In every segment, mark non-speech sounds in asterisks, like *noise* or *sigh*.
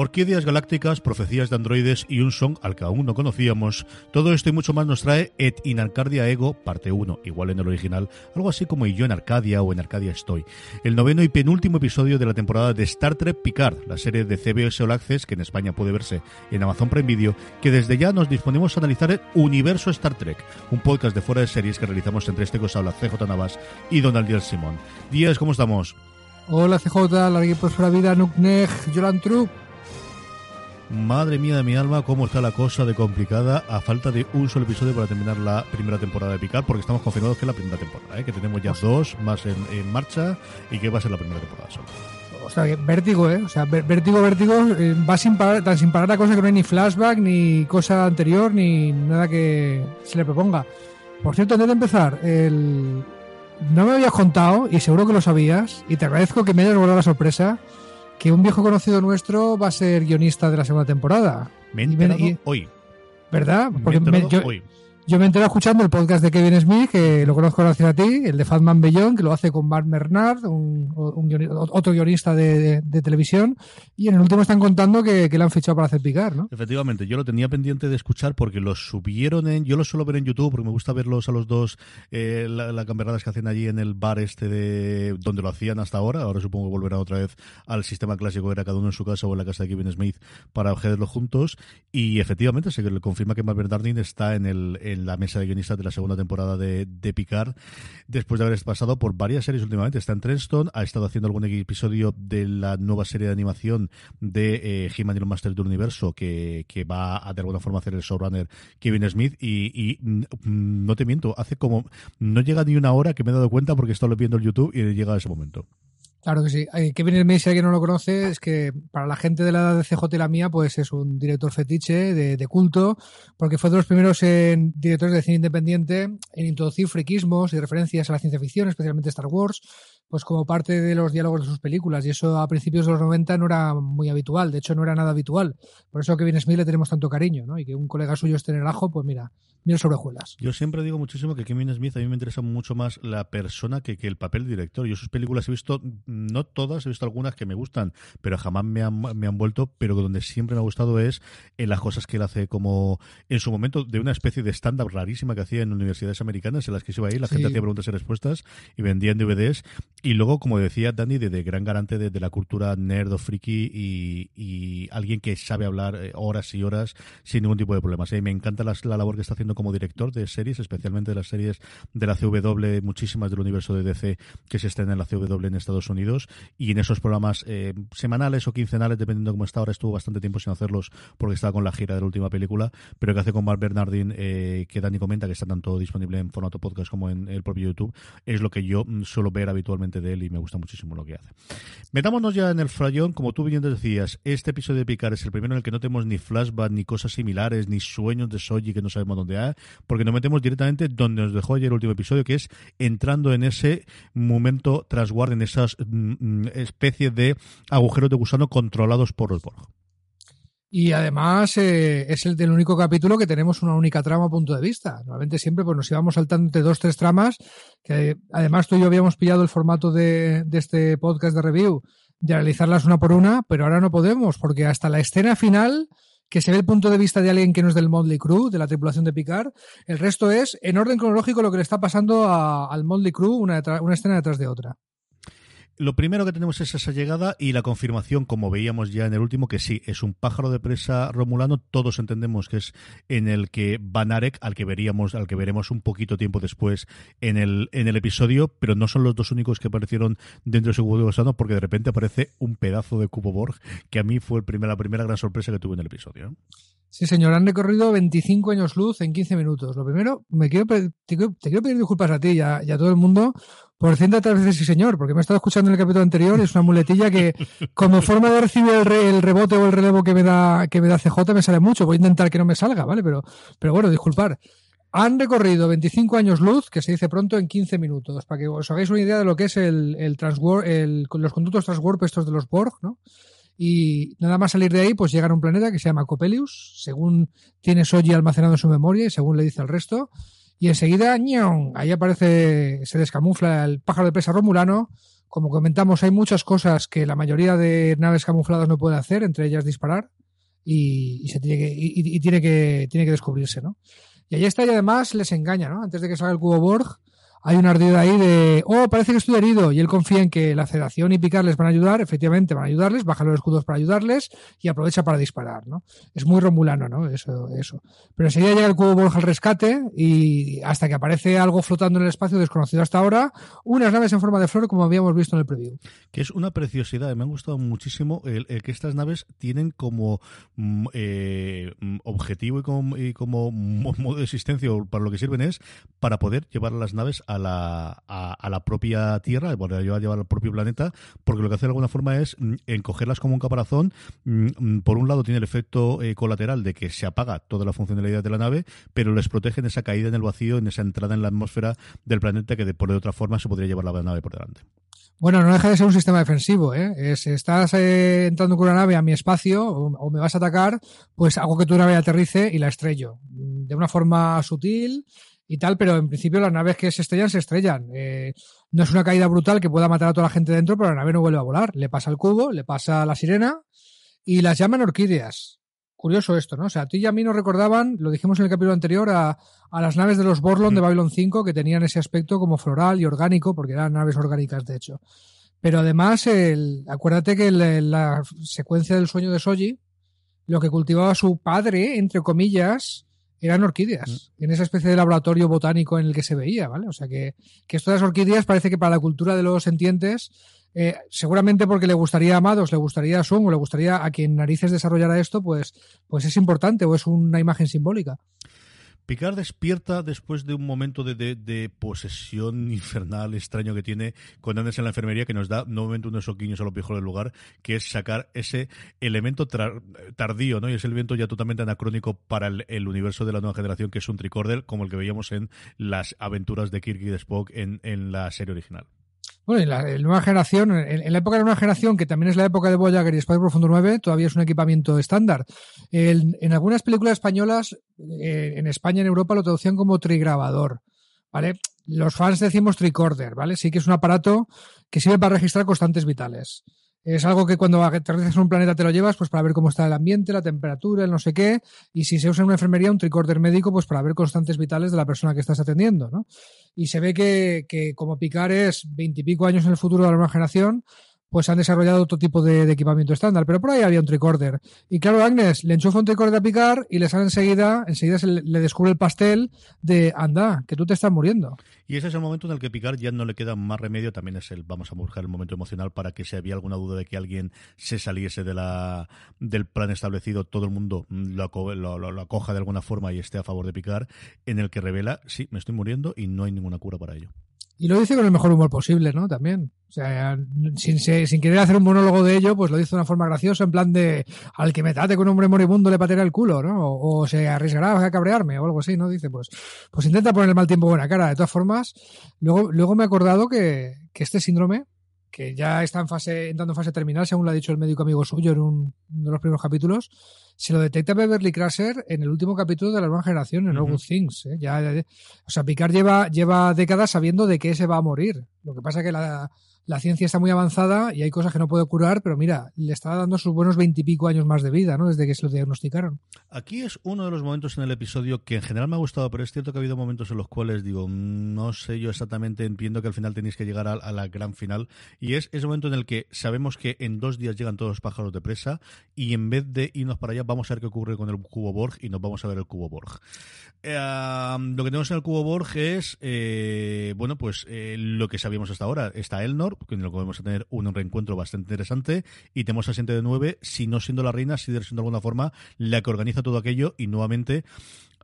Orquídeas galácticas, profecías de androides y un son al que aún no conocíamos. Todo esto y mucho más nos trae Et in Arcadia Ego, parte 1, igual en el original, algo así como Y yo en Arcadia o en Arcadia estoy. El noveno y penúltimo episodio de la temporada de Star Trek Picard, la serie de CBS All Access, que en España puede verse en Amazon Prime Video, que desde ya nos disponemos a analizar el universo Star Trek, un podcast de fuera de series que realizamos entre este Habla CJ Navas y Donald Díaz Simón. Díaz, ¿cómo estamos? Hola CJ, la vida, Nukneg, Jolan Troop. Madre mía de mi alma, cómo está la cosa de complicada a falta de un solo episodio para terminar la primera temporada de Picard, porque estamos confirmados que es la primera temporada, ¿eh? que tenemos ya dos más en, marcha y que va a ser la primera temporada solo. O sea, vértigo, ¿eh? O sea, vértigo, vértigo, eh, va sin parar, tan sin parar a cosa que no hay ni flashback, ni cosa anterior, ni nada que se le proponga. Por cierto, antes de empezar, el... no me habías contado, y seguro que lo sabías, y te agradezco que me hayas guardado la sorpresa, que un viejo conocido nuestro va a ser guionista de la segunda temporada. Me he hoy. ¿Verdad? Porque me yo, hoy. Yo me enteré escuchando el podcast de Kevin Smith, que lo conozco gracias a ti, el de Fatman Bellón, que lo hace con Mark Bernard, un, otro guionista de, televisión, y en el último están contando que, que le han fichado para hacer picar, ¿no? Efectivamente, yo lo tenía pendiente de escuchar porque los subieron en, yo lo suelo ver en YouTube porque me gusta verlos a los dos, eh, las la que hacen allí en el bar este de donde lo hacían hasta ahora, ahora supongo que volverán otra vez al sistema clásico, era cada uno en su casa o en la casa de Kevin Smith para verlo juntos, y efectivamente se confirma que Mark Bernard está en el la mesa de guionistas de la segunda temporada de, de Picard, después de haber pasado por varias series últimamente. Está en Trenston, ha estado haciendo algún episodio de la nueva serie de animación de eh, He-Man y los Masters del Universo, que, va a de alguna forma hacer el showrunner Kevin Smith. Y, mm, no te miento, hace como. No llega ni una hora que me he dado cuenta porque he estado viendo el YouTube y llega ese momento. Claro que sí. Eh, Kevin Smith, si alguien no lo conoce, es que para la gente de la edad de CJ la mía, pues es un director fetiche de, culto, porque fue de los primeros en, directores de cine independiente en introducir friquismos y referencias a la ciencia ficción, especialmente Star Wars, pues como parte de los diálogos de sus películas. Y eso a principios de los 90 no era muy habitual, de hecho no era nada habitual. Por eso a Kevin Smith le tenemos tanto cariño, ¿no? Y que un colega suyo esté en el ajo, pues mira, mira sobrejuelas. Yo siempre digo muchísimo que Kevin Smith a mí me interesa mucho más la persona que, que el papel director. Yo sus películas he visto, no todas, he visto algunas que me gustan, pero jamás me han, me han vuelto, pero donde siempre me ha gustado es en las cosas que él hace como en su momento de una especie de stand-up rarísima que hacía en universidades americanas en las que se iba ahí, la gente hacía preguntas y respuestas y vendían DVDs y luego, como decía Dani, de, gran garante de, la cultura nerd o friki y, alguien que sabe hablar eh, horas y horas sin ningún tipo de problemas. Y me encanta la, labor que está haciendo como director de series, especialmente de las series de la CW, muchísimas del universo de DC que se están en la CW en Estados Unidos. Y en esos programas eh, semanales o quincenales, dependiendo de cómo está ahora, estuvo bastante tiempo sin hacerlos porque estaba con la gira de la última película, pero que hace con Mark Bernardin, eh, que Dani comenta que está tanto disponible en formato podcast como en el propio YouTube, es lo que yo mm, suelo ver habitualmente de él y me gusta muchísimo lo que hace. Metámonos ya en el frayón, como tú bien decías, este episodio de Picard es el primero en el que no tenemos ni flashback, ni cosas similares, ni sueños de Soji que no sabemos dónde hay, porque nos metemos directamente donde nos dejó ayer el último episodio, que es entrando en ese momento trasguard, en esas mm, mm, especies de agujeros de gusano controlados por los Borg. Y además eh, es el del único capítulo que tenemos una única trama a punto de vista. Normalmente siempre pues nos íbamos saltando entre dos, tres tramas, que además tú y yo habíamos pillado el formato de, de este podcast de review de realizarlas una por una, pero ahora no podemos, porque hasta la escena final, que se ve el punto de vista de alguien que no es del Motley Crew, de la tripulación de Picard, el resto es en orden cronológico lo que le está pasando al Motley Crew una, una escena detrás de otra lo primero que tenemos es esa llegada y la confirmación, como veíamos ya en el último, que sí, es un pájaro de presa romulano. Todos entendemos que es en el que Banarek, al que veríamos, al que veremos un poquito tiempo después en el, en el episodio, pero no son los dos únicos que aparecieron dentro de ese cubo de porque de repente aparece un pedazo de cubo Borg, que a mí fue el primer, la primera gran sorpresa que tuve en el episodio. Sí, señor, han recorrido 25 años luz en 15 minutos. Lo primero, me quiero, te, quiero, pedir disculpas a ti y a, todo el mundo por ciento veces sí, señor, porque me he estado escuchando en el capítulo anterior y es una muletilla que, *laughs* como forma de recibir el, rebote o el relevo que me da que me da CJ, me sale mucho. Voy a intentar que no me salga, ¿vale? Pero, pero bueno, disculpar. Han recorrido 25 años luz, que se dice pronto, en 15 minutos, para que os hagáis una idea de lo que es el, el, el los conductos transwarp estos de los Borg, ¿no? Y nada más salir de ahí, pues llegan a un planeta que se llama Copelius, según tiene Soji almacenado en su memoria y según le dice al resto. Y enseguida, ¡ñon! ahí aparece, se descamufla el pájaro de presa romulano Como comentamos, hay muchas cosas que la mayoría de naves camufladas no pueden hacer, entre ellas disparar, y, se tiene que, y, tiene que, tiene que descubrirse, ¿no? Y ahí está, y además les engaña, ¿no? Antes de que salga el cubo Borg, hay un ardido ahí de, oh, parece que estoy herido, y él confía en que la sedación y picar les van a ayudar, efectivamente van a ayudarles, baja los escudos para ayudarles y aprovecha para disparar, ¿no? Es muy romulano, ¿no? Eso, eso. Pero enseguida llega el cubo Borg al rescate y hasta que aparece algo flotando en el espacio desconocido hasta ahora, unas naves en forma de flor como habíamos visto en el preview. Que es una preciosidad, me ha gustado muchísimo el, que estas naves tienen como mm, eh, objetivo y como, modo de existencia, para lo que sirven es para poder llevar las naves a la, a, la propia Tierra, bueno, a llevar al propio planeta, porque lo que hace de alguna forma es mm, encogerlas como un caparazón. Mm, mm, por un lado tiene el efecto eh, colateral de que se apaga toda la funcionalidad de la nave, pero les protege en esa caída en el vacío, en esa entrada en la atmósfera del planeta que de, por de otra forma se podría llevar la nave por delante. Bueno, no deja de ser un sistema defensivo, ¿eh? Si estás eh, entrando con una nave a mi espacio o, me vas a atacar, pues hago que tu nave aterrice y la estrello. De una forma sutil, y tal, pero en principio las naves que se estrellan se estrellan. Eh, no es una caída brutal que pueda matar a toda la gente dentro, pero la nave no vuelve a volar. Le pasa el cubo, le pasa la sirena y las llaman orquídeas. Curioso esto, ¿no? O sea, a ti y a mí nos recordaban, lo dijimos en el capítulo anterior, a, a las naves de los Borlon de mm. Babylon 5 que tenían ese aspecto como floral y orgánico, porque eran naves orgánicas, de hecho. Pero además, el, acuérdate que la secuencia del sueño de Soji, lo que cultivaba su padre, entre comillas, eran orquídeas, mm. en esa especie de laboratorio botánico en el que se veía, ¿vale? O sea que, que esto de las orquídeas parece que para la cultura de los sentientes, eh, seguramente porque le gustaría a Amados, le gustaría a Sun o le gustaría a quien narices desarrollara esto, pues, pues es importante o es una imagen simbólica. Picard despierta después de un momento de, posesión *laughs* infernal extraño que tiene con andas en la enfermería que nos da nuevamente unos soquiños a los viejos del lugar, que es sacar ese elemento tardío, ¿no? Y es el evento ya totalmente anacrónico para el, universo de la nueva generación, que es un tricorder, como el que veíamos en las aventuras de Kirk y de Spock en la serie original. Bueno, en la, nueva generación, en, la época de la nueva generación, que también es la época de Voyager y Espacio Profundo 9, todavía es un equipamiento estándar. en algunas películas españolas, eh, en España y en Europa, lo traducían como trigrabador. ¿Vale? Los fans decimos tricorder, ¿vale? Sí que es un aparato que sirve para registrar constantes vitales. Es algo que cuando aterrizas en un planeta te lo llevas pues para ver cómo está el ambiente, la temperatura, el no sé qué. Y si se usa en una enfermería, un tricorder médico, pues para ver constantes vitales de la persona que estás atendiendo, ¿no? Y se ve que, que como Picar es veintipico años en el futuro de la nueva generación, pues han desarrollado otro tipo de, equipamiento estándar. Pero por ahí había un tricorder. Y claro, Agnes le enchufa un tricorder a picar y le sale enseguida, enseguida se le, descubre el pastel de anda, que tú te estás muriendo. Y ese es el momento en el que picar ya no le queda más remedio, también es el, vamos a buscar el momento emocional para que si había alguna duda de que alguien se saliese de la, del plan establecido, todo el mundo lo, lo, lo acoja de alguna forma y esté a favor de picar, en el que revela, sí, me estoy muriendo y no hay ninguna cura para ello. Y lo dice con el mejor humor posible, ¿no? También. O sea, sin, querer hacer un monólogo de ello, pues lo dice de una forma graciosa, en plan de al que me trate con un hombre moribundo le pateará el culo, ¿no? O, se arriesgará a cabrearme o algo así, ¿no? Dice, pues, pues intenta poner el mal tiempo buena cara. De todas formas, luego, luego me he acordado que, que este síndrome, que ya está en fase, entrando en fase terminal, según lo ha dicho el médico amigo suyo en un, uno de los primeros capítulos, se lo detecta Beverly Crusher en el último capítulo de la nueva generación, en All Good Things. ¿eh? Ya, o sea, Picard lleva, lleva décadas sabiendo de qué se va a morir. Lo que pasa es que la, la ciencia está muy avanzada y hay cosas que no puede curar, pero mira, le está dando sus buenos veintipico años más de vida, ¿no? Desde que se lo diagnosticaron. Aquí es uno de los momentos en el episodio que en general me ha gustado, pero es cierto que ha habido momentos en los cuales digo, no sé yo exactamente, entiendo que al final tenéis que llegar a, la gran final, y es ese momento en el que sabemos que en dos días llegan todos los pájaros de presa, y en vez de irnos para allá, vamos a ver qué ocurre con el cubo Borg, y nos vamos a ver el cubo Borg. Eh, lo que tenemos en el cubo Borg es, eh, bueno, pues eh, lo que sabíamos hasta ahora. Está Elnor, con lo que vamos a tener un reencuentro bastante interesante. Y tenemos a Siente de Nueve, si no siendo la reina, si siendo de alguna forma la que organiza todo aquello y nuevamente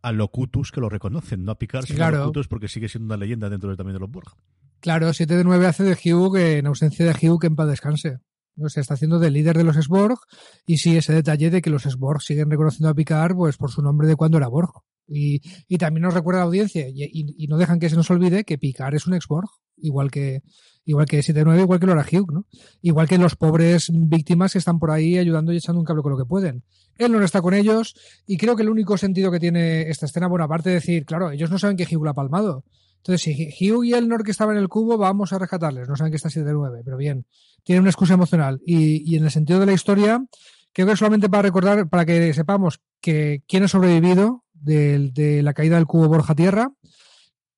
a Locutus que lo reconocen, no a Picard, sino a Locutus porque sigue siendo una leyenda dentro de, también de los Borg. Claro, 7 de 9 hace de Hugh, que en ausencia de Hugh, que en paz descanse. O sea, está haciendo de líder de los Sborg y sí, ese detalle de que los Sborg siguen reconociendo a Picard pues por su nombre de cuando era Borg. Y, y también nos recuerda a la audiencia y, y, no dejan que se nos olvide que Picard es un ex-Borg, igual que, igual que 7-9, igual que Laura Hugh, ¿no? Igual que los pobres víctimas que están por ahí ayudando y echando un cable con lo que pueden. Él no está con ellos y creo que el único sentido que tiene esta escena, bueno, aparte de decir, claro, ellos no saben que Hugh lo ha palmado. Entonces, si Hugh y Elnor que estaban en el cubo, vamos a rescatarles. No saben que está 7-9, pero bien. Tiene una excusa emocional. Y, y en el sentido de la historia, creo que solamente para recordar, para que sepamos que quién ha sobrevivido de, de la caída del cubo Borja Tierra,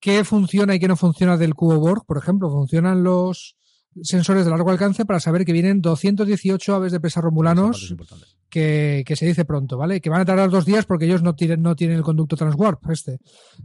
qué funciona y qué no funciona del cubo Borg, por ejemplo. Funcionan los sensores de largo alcance para saber que vienen 218 aves de presa romulanos que, que, se dice pronto, ¿vale? Que van a tardar dos días porque ellos no tienen, no tienen el conducto Transwarp, este.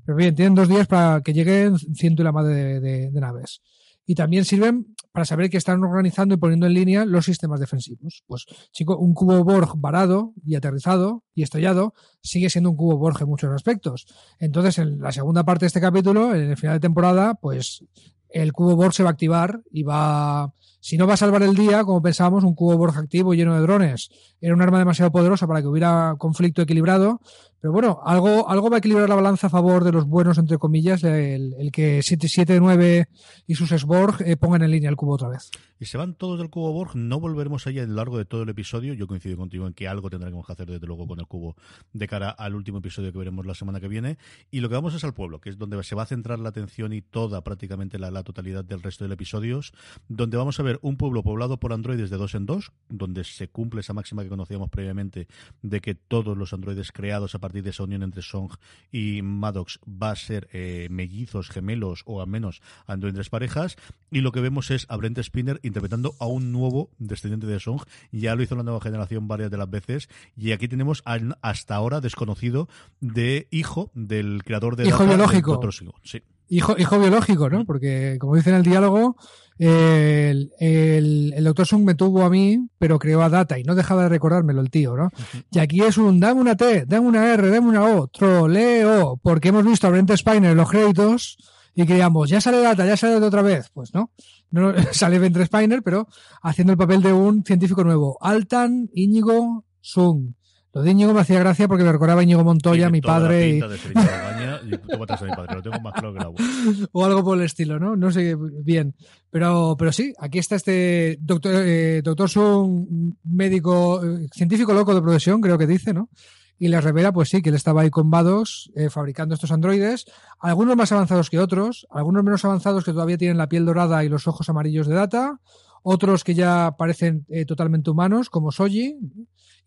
Pero bien, tienen dos días para que lleguen ciento y la madre de, de, de naves y también sirven para saber que están organizando y poniendo en línea los sistemas defensivos. Pues, chico, un cubo Borg varado y aterrizado y estrellado sigue siendo un cubo Borg en muchos aspectos. Entonces, en la segunda parte de este capítulo, en el final de temporada, pues el cubo Borg se va a activar y va, si no va a salvar el día, como pensábamos, un cubo Borg activo lleno de drones era un arma demasiado poderosa para que hubiera conflicto equilibrado, pero bueno, algo, algo va a equilibrar la balanza a favor de los buenos, entre comillas, el, el que 779 y sus Sborg eh, pongan en línea el cubo otra vez. Se van todos del cubo Borg, no volveremos allá a lo largo de todo el episodio. Yo coincido contigo en que algo tendremos que hacer desde luego con el cubo de cara al último episodio que veremos la semana que viene. Y lo que vamos es al pueblo, que es donde se va a centrar la atención y toda prácticamente la, la totalidad del resto del episodios, donde vamos a ver un pueblo poblado por androides de dos en dos, donde se cumple esa máxima que conocíamos previamente de que todos los androides creados a partir de esa unión entre Song y Maddox va a ser eh, mellizos, gemelos o al menos androides parejas. Y lo que vemos es a Brent Spinner interpretando a un nuevo descendiente de Song. Ya lo hizo la nueva generación varias de las veces. Y aquí tenemos al hasta ahora desconocido de hijo del creador de hijo biológico. Sí. Hijo, hijo biológico, ¿no? Porque, como dice en el diálogo, el, el, el, doctor Sung me tuvo a mí, pero creó a Data y no dejaba de recordármelo el tío, ¿no? Y aquí es un dame una T, dame una R, dame una O, troleo, porque hemos visto a Brent Spiner en los créditos y creíamos, ya sale Data, ya sale de otra vez. Pues no, no *laughs* sale Brent Spiner, pero haciendo el papel de un científico nuevo. Altan Íñigo Sung. Lo de Íñigo me hacía gracia porque me recordaba Íñigo Montoya, mi padre. Y... que *laughs* O algo por el estilo, ¿no? No sé bien. Pero, pero sí, aquí está este doctor, eh, doctor Sun, médico, eh, científico loco de profesión, creo que dice, ¿no? Y les revela, pues sí, que él estaba ahí con Vados eh, fabricando estos androides, algunos más avanzados que otros, algunos menos avanzados que todavía tienen la piel dorada y los ojos amarillos de data, otros que ya parecen eh, totalmente humanos, como Soji,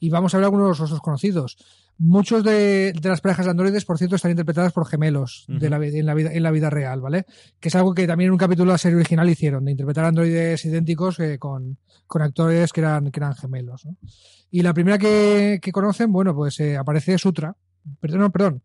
y vamos a ver algunos otros conocidos. Muchos de, de, las parejas de androides, por cierto, están interpretadas por gemelos uh -huh. de la, en, la vida, en la vida real, ¿vale? Que es algo que también en un capítulo de la serie original hicieron, de interpretar androides idénticos eh, con, con, actores que eran, que eran gemelos, ¿no? Y la primera que, que conocen, bueno, pues eh, aparece Sutra, perdón, no, perdón,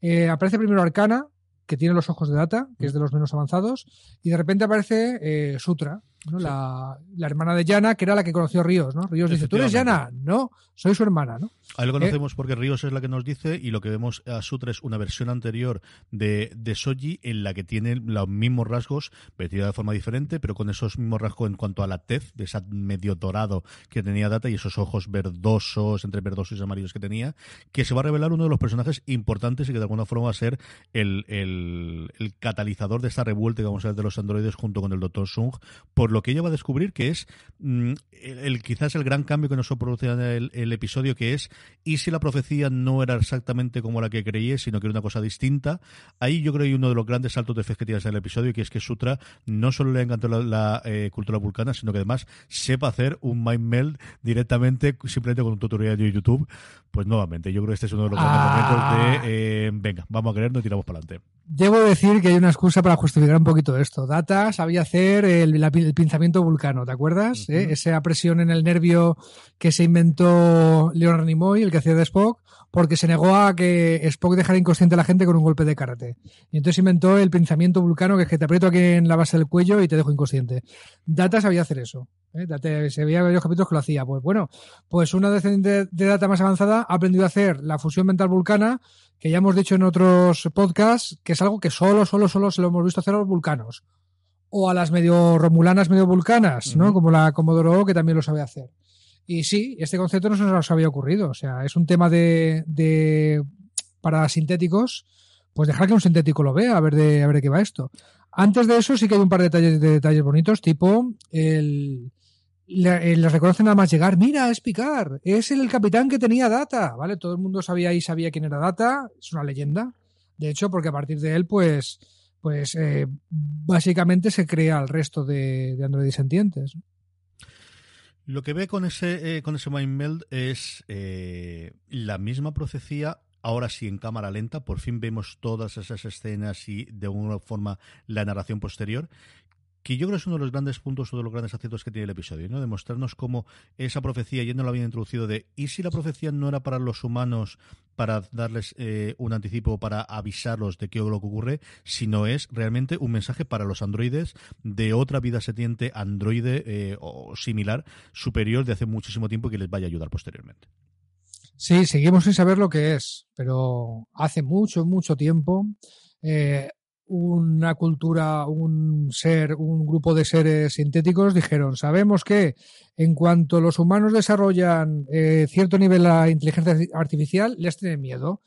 eh, aparece primero Arcana, que tiene los ojos de Data, que es de los menos avanzados, y de repente aparece eh, Sutra, ¿no? Sí. La, la, hermana de Yana, que era la que conoció Ríos, ¿no? Ríos dice, ¿tú eres Yana? No, soy su hermana, ¿no? Ahí lo conocemos eh, porque Ríos es la que nos dice y lo que vemos a Sutra es una versión anterior de, de Soji en la que tiene los mismos rasgos, vestida de forma diferente, pero con esos mismos rasgos en cuanto a la tez, de ese medio dorado que tenía Data y esos ojos verdosos, entre verdosos y amarillos que tenía, que se va a revelar uno de los personajes importantes y que de alguna forma va a ser el, el, el catalizador de esta revuelta que vamos a ver de los androides junto con el Dr. Sung, por lo que ella va a descubrir que es mmm, el, el, quizás el gran cambio que nos produce en el, el, episodio, que es y si la profecía no era exactamente como la que creí, sino que era una cosa distinta. Ahí yo creo que hay uno de los grandes saltos de fe que tienes en el episodio, que es que Sutra no solo le encantó la, la eh, cultura vulcana, sino que además sepa hacer un mind meld directamente, simplemente con un tutorial de YouTube. Pues nuevamente, yo creo que este es uno de los ah. momentos de eh, venga, vamos a creernos y tiramos para adelante. Debo decir que hay una excusa para justificar un poquito esto. Data sabía hacer el, el, el pinzamiento vulcano, ¿te acuerdas? Uh -huh. ¿Eh? Esa presión en el nervio que se inventó Leonard Nimoy, el que hacía de Spock, porque se negó a que Spock dejara inconsciente a la gente con un golpe de karate. Y entonces inventó el pinzamiento vulcano, que es que te aprieto aquí en la base del cuello y te dejo inconsciente. Data sabía hacer eso. ¿eh? Data, se veía varios capítulos que lo hacía. Pues bueno, pues una descendiente de Data más avanzada ha aprendido a hacer la fusión mental vulcana, que ya hemos dicho en otros podcasts, que es algo que solo, solo, solo se lo hemos visto hacer a los vulcanos. O a las medio romulanas, medio vulcanas, ¿no? Uh -huh. Como la Comodoro, que también lo sabe hacer. Y sí, este concepto no se nos había ocurrido. O sea, es un tema de, de para sintéticos, pues dejar que un sintético lo vea, a ver de, a ver de qué va esto. Antes de eso sí que hay un par de detalles, de detalles bonitos, tipo el, le, les reconocen nada más llegar, mira, es Picard, es el capitán que tenía Data, ¿vale? Todo el mundo sabía y sabía quién era Data, es una leyenda. De hecho, porque a partir de él, pues, pues eh, básicamente se crea el resto de, de sentientes. Lo que ve con ese, eh, con ese Mind Meld es eh, la misma profecía, ahora sí en cámara lenta. Por fin vemos todas esas escenas y de alguna forma la narración posterior que yo creo que es uno de los grandes puntos o de los grandes aciertos que tiene el episodio, ¿no? Demostrarnos cómo esa profecía, ya no la había introducido de, ¿y si la profecía no era para los humanos para darles eh, un anticipo, para avisarlos de qué es lo que ocurre, sino es realmente un mensaje para los androides de otra vida sentiente androide eh, o similar, superior de hace muchísimo tiempo que les vaya a ayudar posteriormente. Sí, seguimos sin saber lo que es, pero hace mucho, mucho tiempo eh, una cultura, un ser, un grupo de seres sintéticos dijeron, sabemos que en cuanto los humanos desarrollan eh, cierto nivel de inteligencia artificial, les tienen miedo.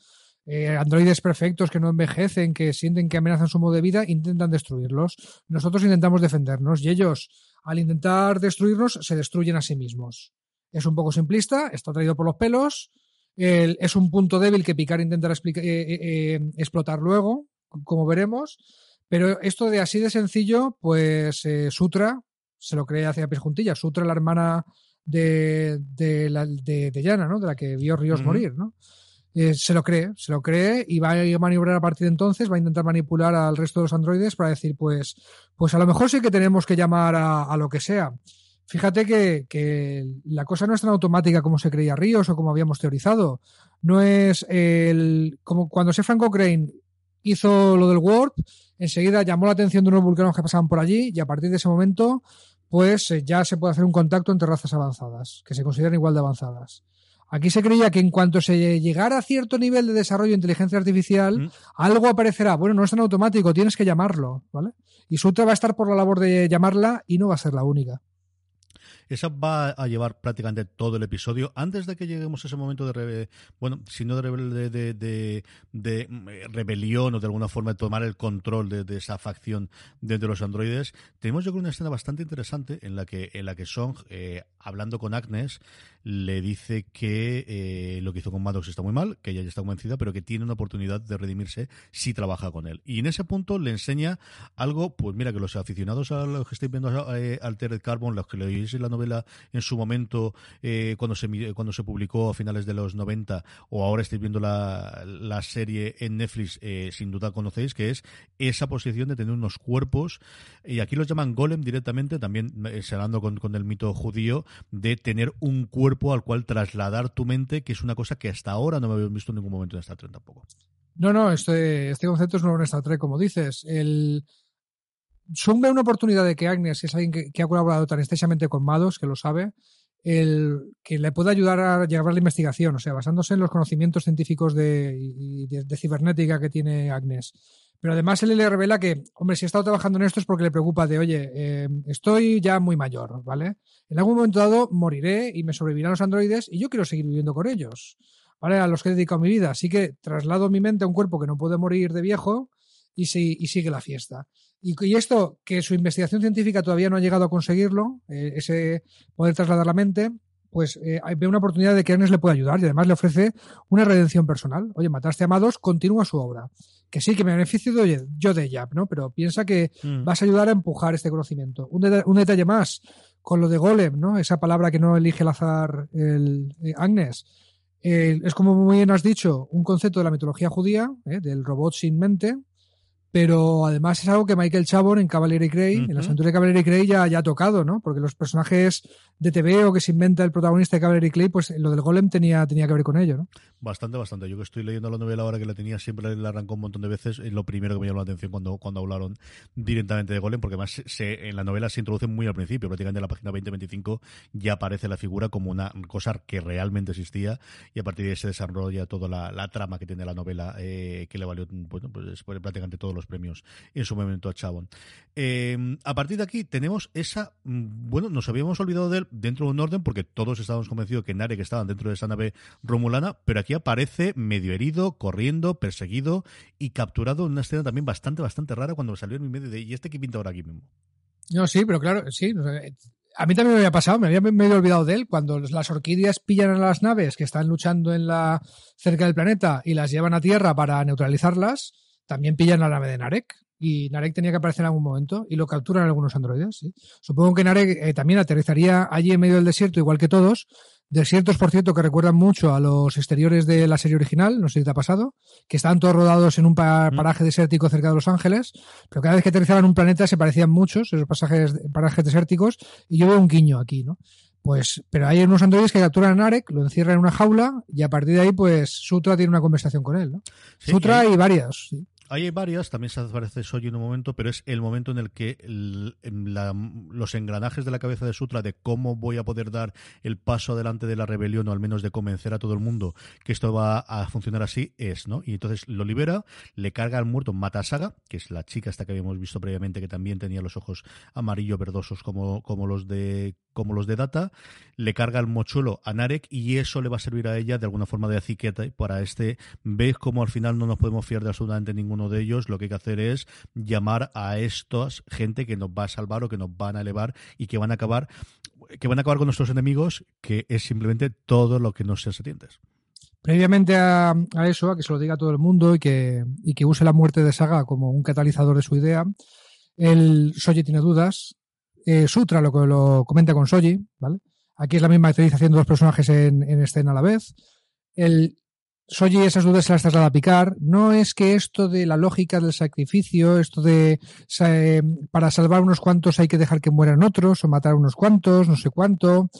Eh, androides perfectos que no envejecen, que sienten que amenazan su modo de vida, intentan destruirlos. Nosotros intentamos defendernos y ellos, al intentar destruirnos, se destruyen a sí mismos. Es un poco simplista, está traído por los pelos, es un punto débil que Picard intentará eh, explotar luego, como veremos. Pero esto de así de sencillo, pues eh, Sutra se lo cree hacia pies juntillas. Sutra, la hermana de, de, la, de, Yana, ¿no? De la que vio Ríos morir, ¿no? Eh, se lo cree, se lo cree y va a maniobrar a partir de entonces, va a intentar manipular al resto de los androides para decir, pues, pues a lo mejor sí que tenemos que llamar a, a lo que sea. Fíjate que, que, la cosa no es tan automática como se creía Ríos o como habíamos teorizado. No es el. como cuando se Franco Crane hizo lo del Warp, enseguida llamó la atención de unos vulcanos que pasaban por allí y a partir de ese momento, pues eh, ya se puede hacer un contacto entre razas avanzadas, que se consideran igual de avanzadas. Aquí se creía que en cuanto se llegara a cierto nivel de desarrollo de inteligencia artificial, mm. algo aparecerá. Bueno, no es tan automático, tienes que llamarlo, ¿vale? Y Sutra va a estar por la labor de llamarla y no va a ser la única. Esa va a llevar prácticamente todo el episodio. Antes de que lleguemos a ese momento de, bueno, si no de, de, de, de, eh, rebelión o de alguna forma de tomar el control de, esa facción de, los androides, tenemos yo creo una escena bastante interesante en la que, en la que Song, eh, hablando con Agnes, le dice que eh, lo que hizo con Maddox está muy mal, que ella ya está convencida, pero que tiene una oportunidad de redimirse si trabaja con él. Y en ese punto le enseña algo, pues mira, que los aficionados a los que estáis viendo Altered Carbon, los que leéis la novela, en su momento eh, cuando, se, cuando se publicó a finales de los 90 o ahora estáis viendo la, la serie en Netflix, eh, sin duda conocéis, que es esa posición de tener unos cuerpos, y aquí los llaman golem directamente, también eh, hablando con, con el mito judío, de tener un cuerpo al cual trasladar tu mente, que es una cosa que hasta ahora no me había visto en ningún momento en Star Trek tampoco. No, no, este, este concepto es nuevo en Star Trek, como dices. El, Ve una oportunidad de que Agnes es alguien que, ha colaborado tan estrechamente con Mados, que lo sabe, el, que le pueda ayudar a llevar la investigación, o sea, basándose en los conocimientos científicos de, de, cibernética que tiene Agnes. Pero además él le revela que, hombre, si ha estado trabajando en esto es porque le preocupa de, oye, eh, estoy ya muy mayor, ¿vale? En algún momento dado moriré y me sobrevivirán los androides y yo quiero seguir viviendo con ellos, ¿vale? A los que he dedicado mi vida. Así que traslado mi mente a un cuerpo que no puede morir de viejo y, y sigue la fiesta. Y, esto, que su investigación científica todavía no ha llegado a conseguirlo, eh, ese poder trasladar la mente, pues eh, ve una oportunidad de que Ernest le pueda ayudar y además le ofrece una redención personal. Oye, mataste a Amados, continúa su obra. Que sí, que me beneficio de, yo de ella, ¿no? Pero piensa que mm. vas a ayudar a empujar este conocimiento. Un, detalle más, con lo de Golem, ¿no? Esa palabra que no elige al azar el, eh, Agnes. es como muy bien has dicho, un concepto de la mitología judía, del robot sin mente, pero además es algo que Michael Chabon en Cavalry Grey, en la aventuras de Cavalry Grey ya, ya ha tocado, ¿no? Porque los personajes de TV o que se inventa el protagonista de Cavalry Clay, pues lo del golem tenía, tenía que ver con ello, ¿no? Bastante, bastante. Yo que estoy leyendo la novela ahora que la tenía, siempre la arrancó un montón de veces, es lo primero que me llamó la atención cuando, cuando hablaron directamente de golem, porque además se, en la novela se introduce muy al principio, prácticamente en la página 20-25 ya aparece la figura como una cosa que realmente existía y a partir de ahí se desarrolla toda la, trama que tiene la novela eh, que le valió bueno, pues, prácticamente todos los premios en su momento a Chabon. Eh, a partir de aquí tenemos esa, mm, bueno, nos habíamos olvidado de él, dentro de un orden, porque todos estábamos convencidos que Narek estaba dentro de esa nave romulana, pero aquí aparece medio herido, corriendo, perseguido y capturado en una escena también bastante, bastante rara cuando salió en mi medio de, ¿y este que pinta ahora aquí mismo? No, sí, pero claro, sí. A mí también me había pasado, me había medio olvidado de él. Cuando las orquídeas pillan a las naves que están luchando en la cerca del planeta y las llevan a tierra para neutralizarlas, también pillan a la nave de Narek. y Narek tenía que aparecer en algún momento y lo capturan algunos androides. Supongo que Narek eh, también aterrizaría allí en medio del desierto, igual que todos. Desiertos, por cierto, que recuerdan mucho a los exteriores de la serie original, no sé si te ha pasado, que estaban todos rodados en un paraje desértico cerca de Los Ángeles, pero cada vez que aterrizaban en un planeta se parecían muchos esos pasajes, parajes desérticos y yo veo un guiño aquí, ¿no? Pues, pero hay unos androides que capturan a Narek, lo encierran en una jaula y a partir de ahí, pues Sutra tiene una conversación con él, ¿no? Sutra y, varias. Sí. Hay varias, también se aparece Soji en un momento, pero es el momento en el que los engranajes de la cabeza de Sutra de cómo voy a poder dar el paso adelante de la rebelión o al menos de convencer a todo el mundo que esto va a funcionar así es, ¿no? Y entonces lo libera, le carga al muerto Mata Saga, que es la chica esta que habíamos visto previamente que también tenía los ojos amarillo verdosos como, como los de como los de Data, le carga el mochuelo a Narek y eso le va a servir a ella de alguna forma de aciqueta para este ves como al final no nos podemos fiar de absolutamente ninguno de ellos, lo que hay que hacer es llamar a estas gente que nos va a salvar o que nos van a elevar y que van a acabar que van a acabar con nuestros enemigos, que es simplemente todo lo que nos se atiendes. Previamente a, eso, a que se lo diga todo el mundo y que, y que use la muerte de Saga como un catalizador de su idea, el Soji tiene dudas. Eh, Sutra lo, lo comenta con Soji, ¿vale? Aquí es la misma actriz haciendo dos personajes en, en escena a la vez. El Soji esas dudas se las traslada a picar. No es que esto de la lógica del sacrificio, esto de para salvar unos cuantos hay que dejar que mueran otros o matar unos cuantos, no sé cuánto.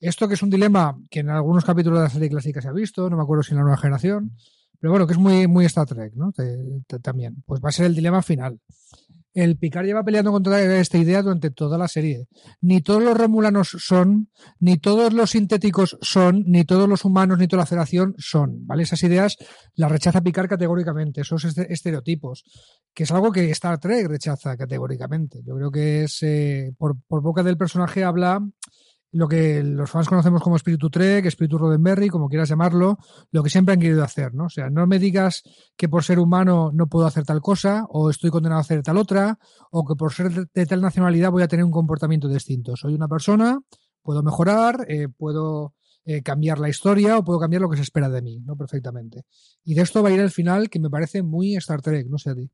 Esto que es un dilema que en algunos capítulos de la serie clásica se ha visto, no me acuerdo si en la nueva generación, pero bueno, que es muy, muy Star Trek, ¿no? también. Pues va a ser el dilema final. El Picard lleva peleando contra esta idea durante toda la serie. Ni todos los romulanos son, ni todos los sintéticos son, ni todos los humanos, ni toda la federación son, ¿vale? Esas ideas las rechaza Picard categóricamente, esos estereotipos, que es algo que Star Trek rechaza categóricamente. Yo creo que es, eh, por boca del personaje habla lo que los fans conocemos como espíritu Trek, espíritu Roddenberry, como quieras llamarlo, lo que siempre han querido hacer, ¿no? O sea, no me digas que por ser humano no puedo hacer tal cosa, o estoy condenado a hacer tal otra, o que por ser de tal nacionalidad voy a tener un comportamiento distinto. Soy una persona, puedo mejorar, eh, puedo eh, cambiar la historia o puedo cambiar lo que se espera de mí, ¿no? Perfectamente. Y de esto va a ir el final que me parece muy Star Trek, no sé a ti.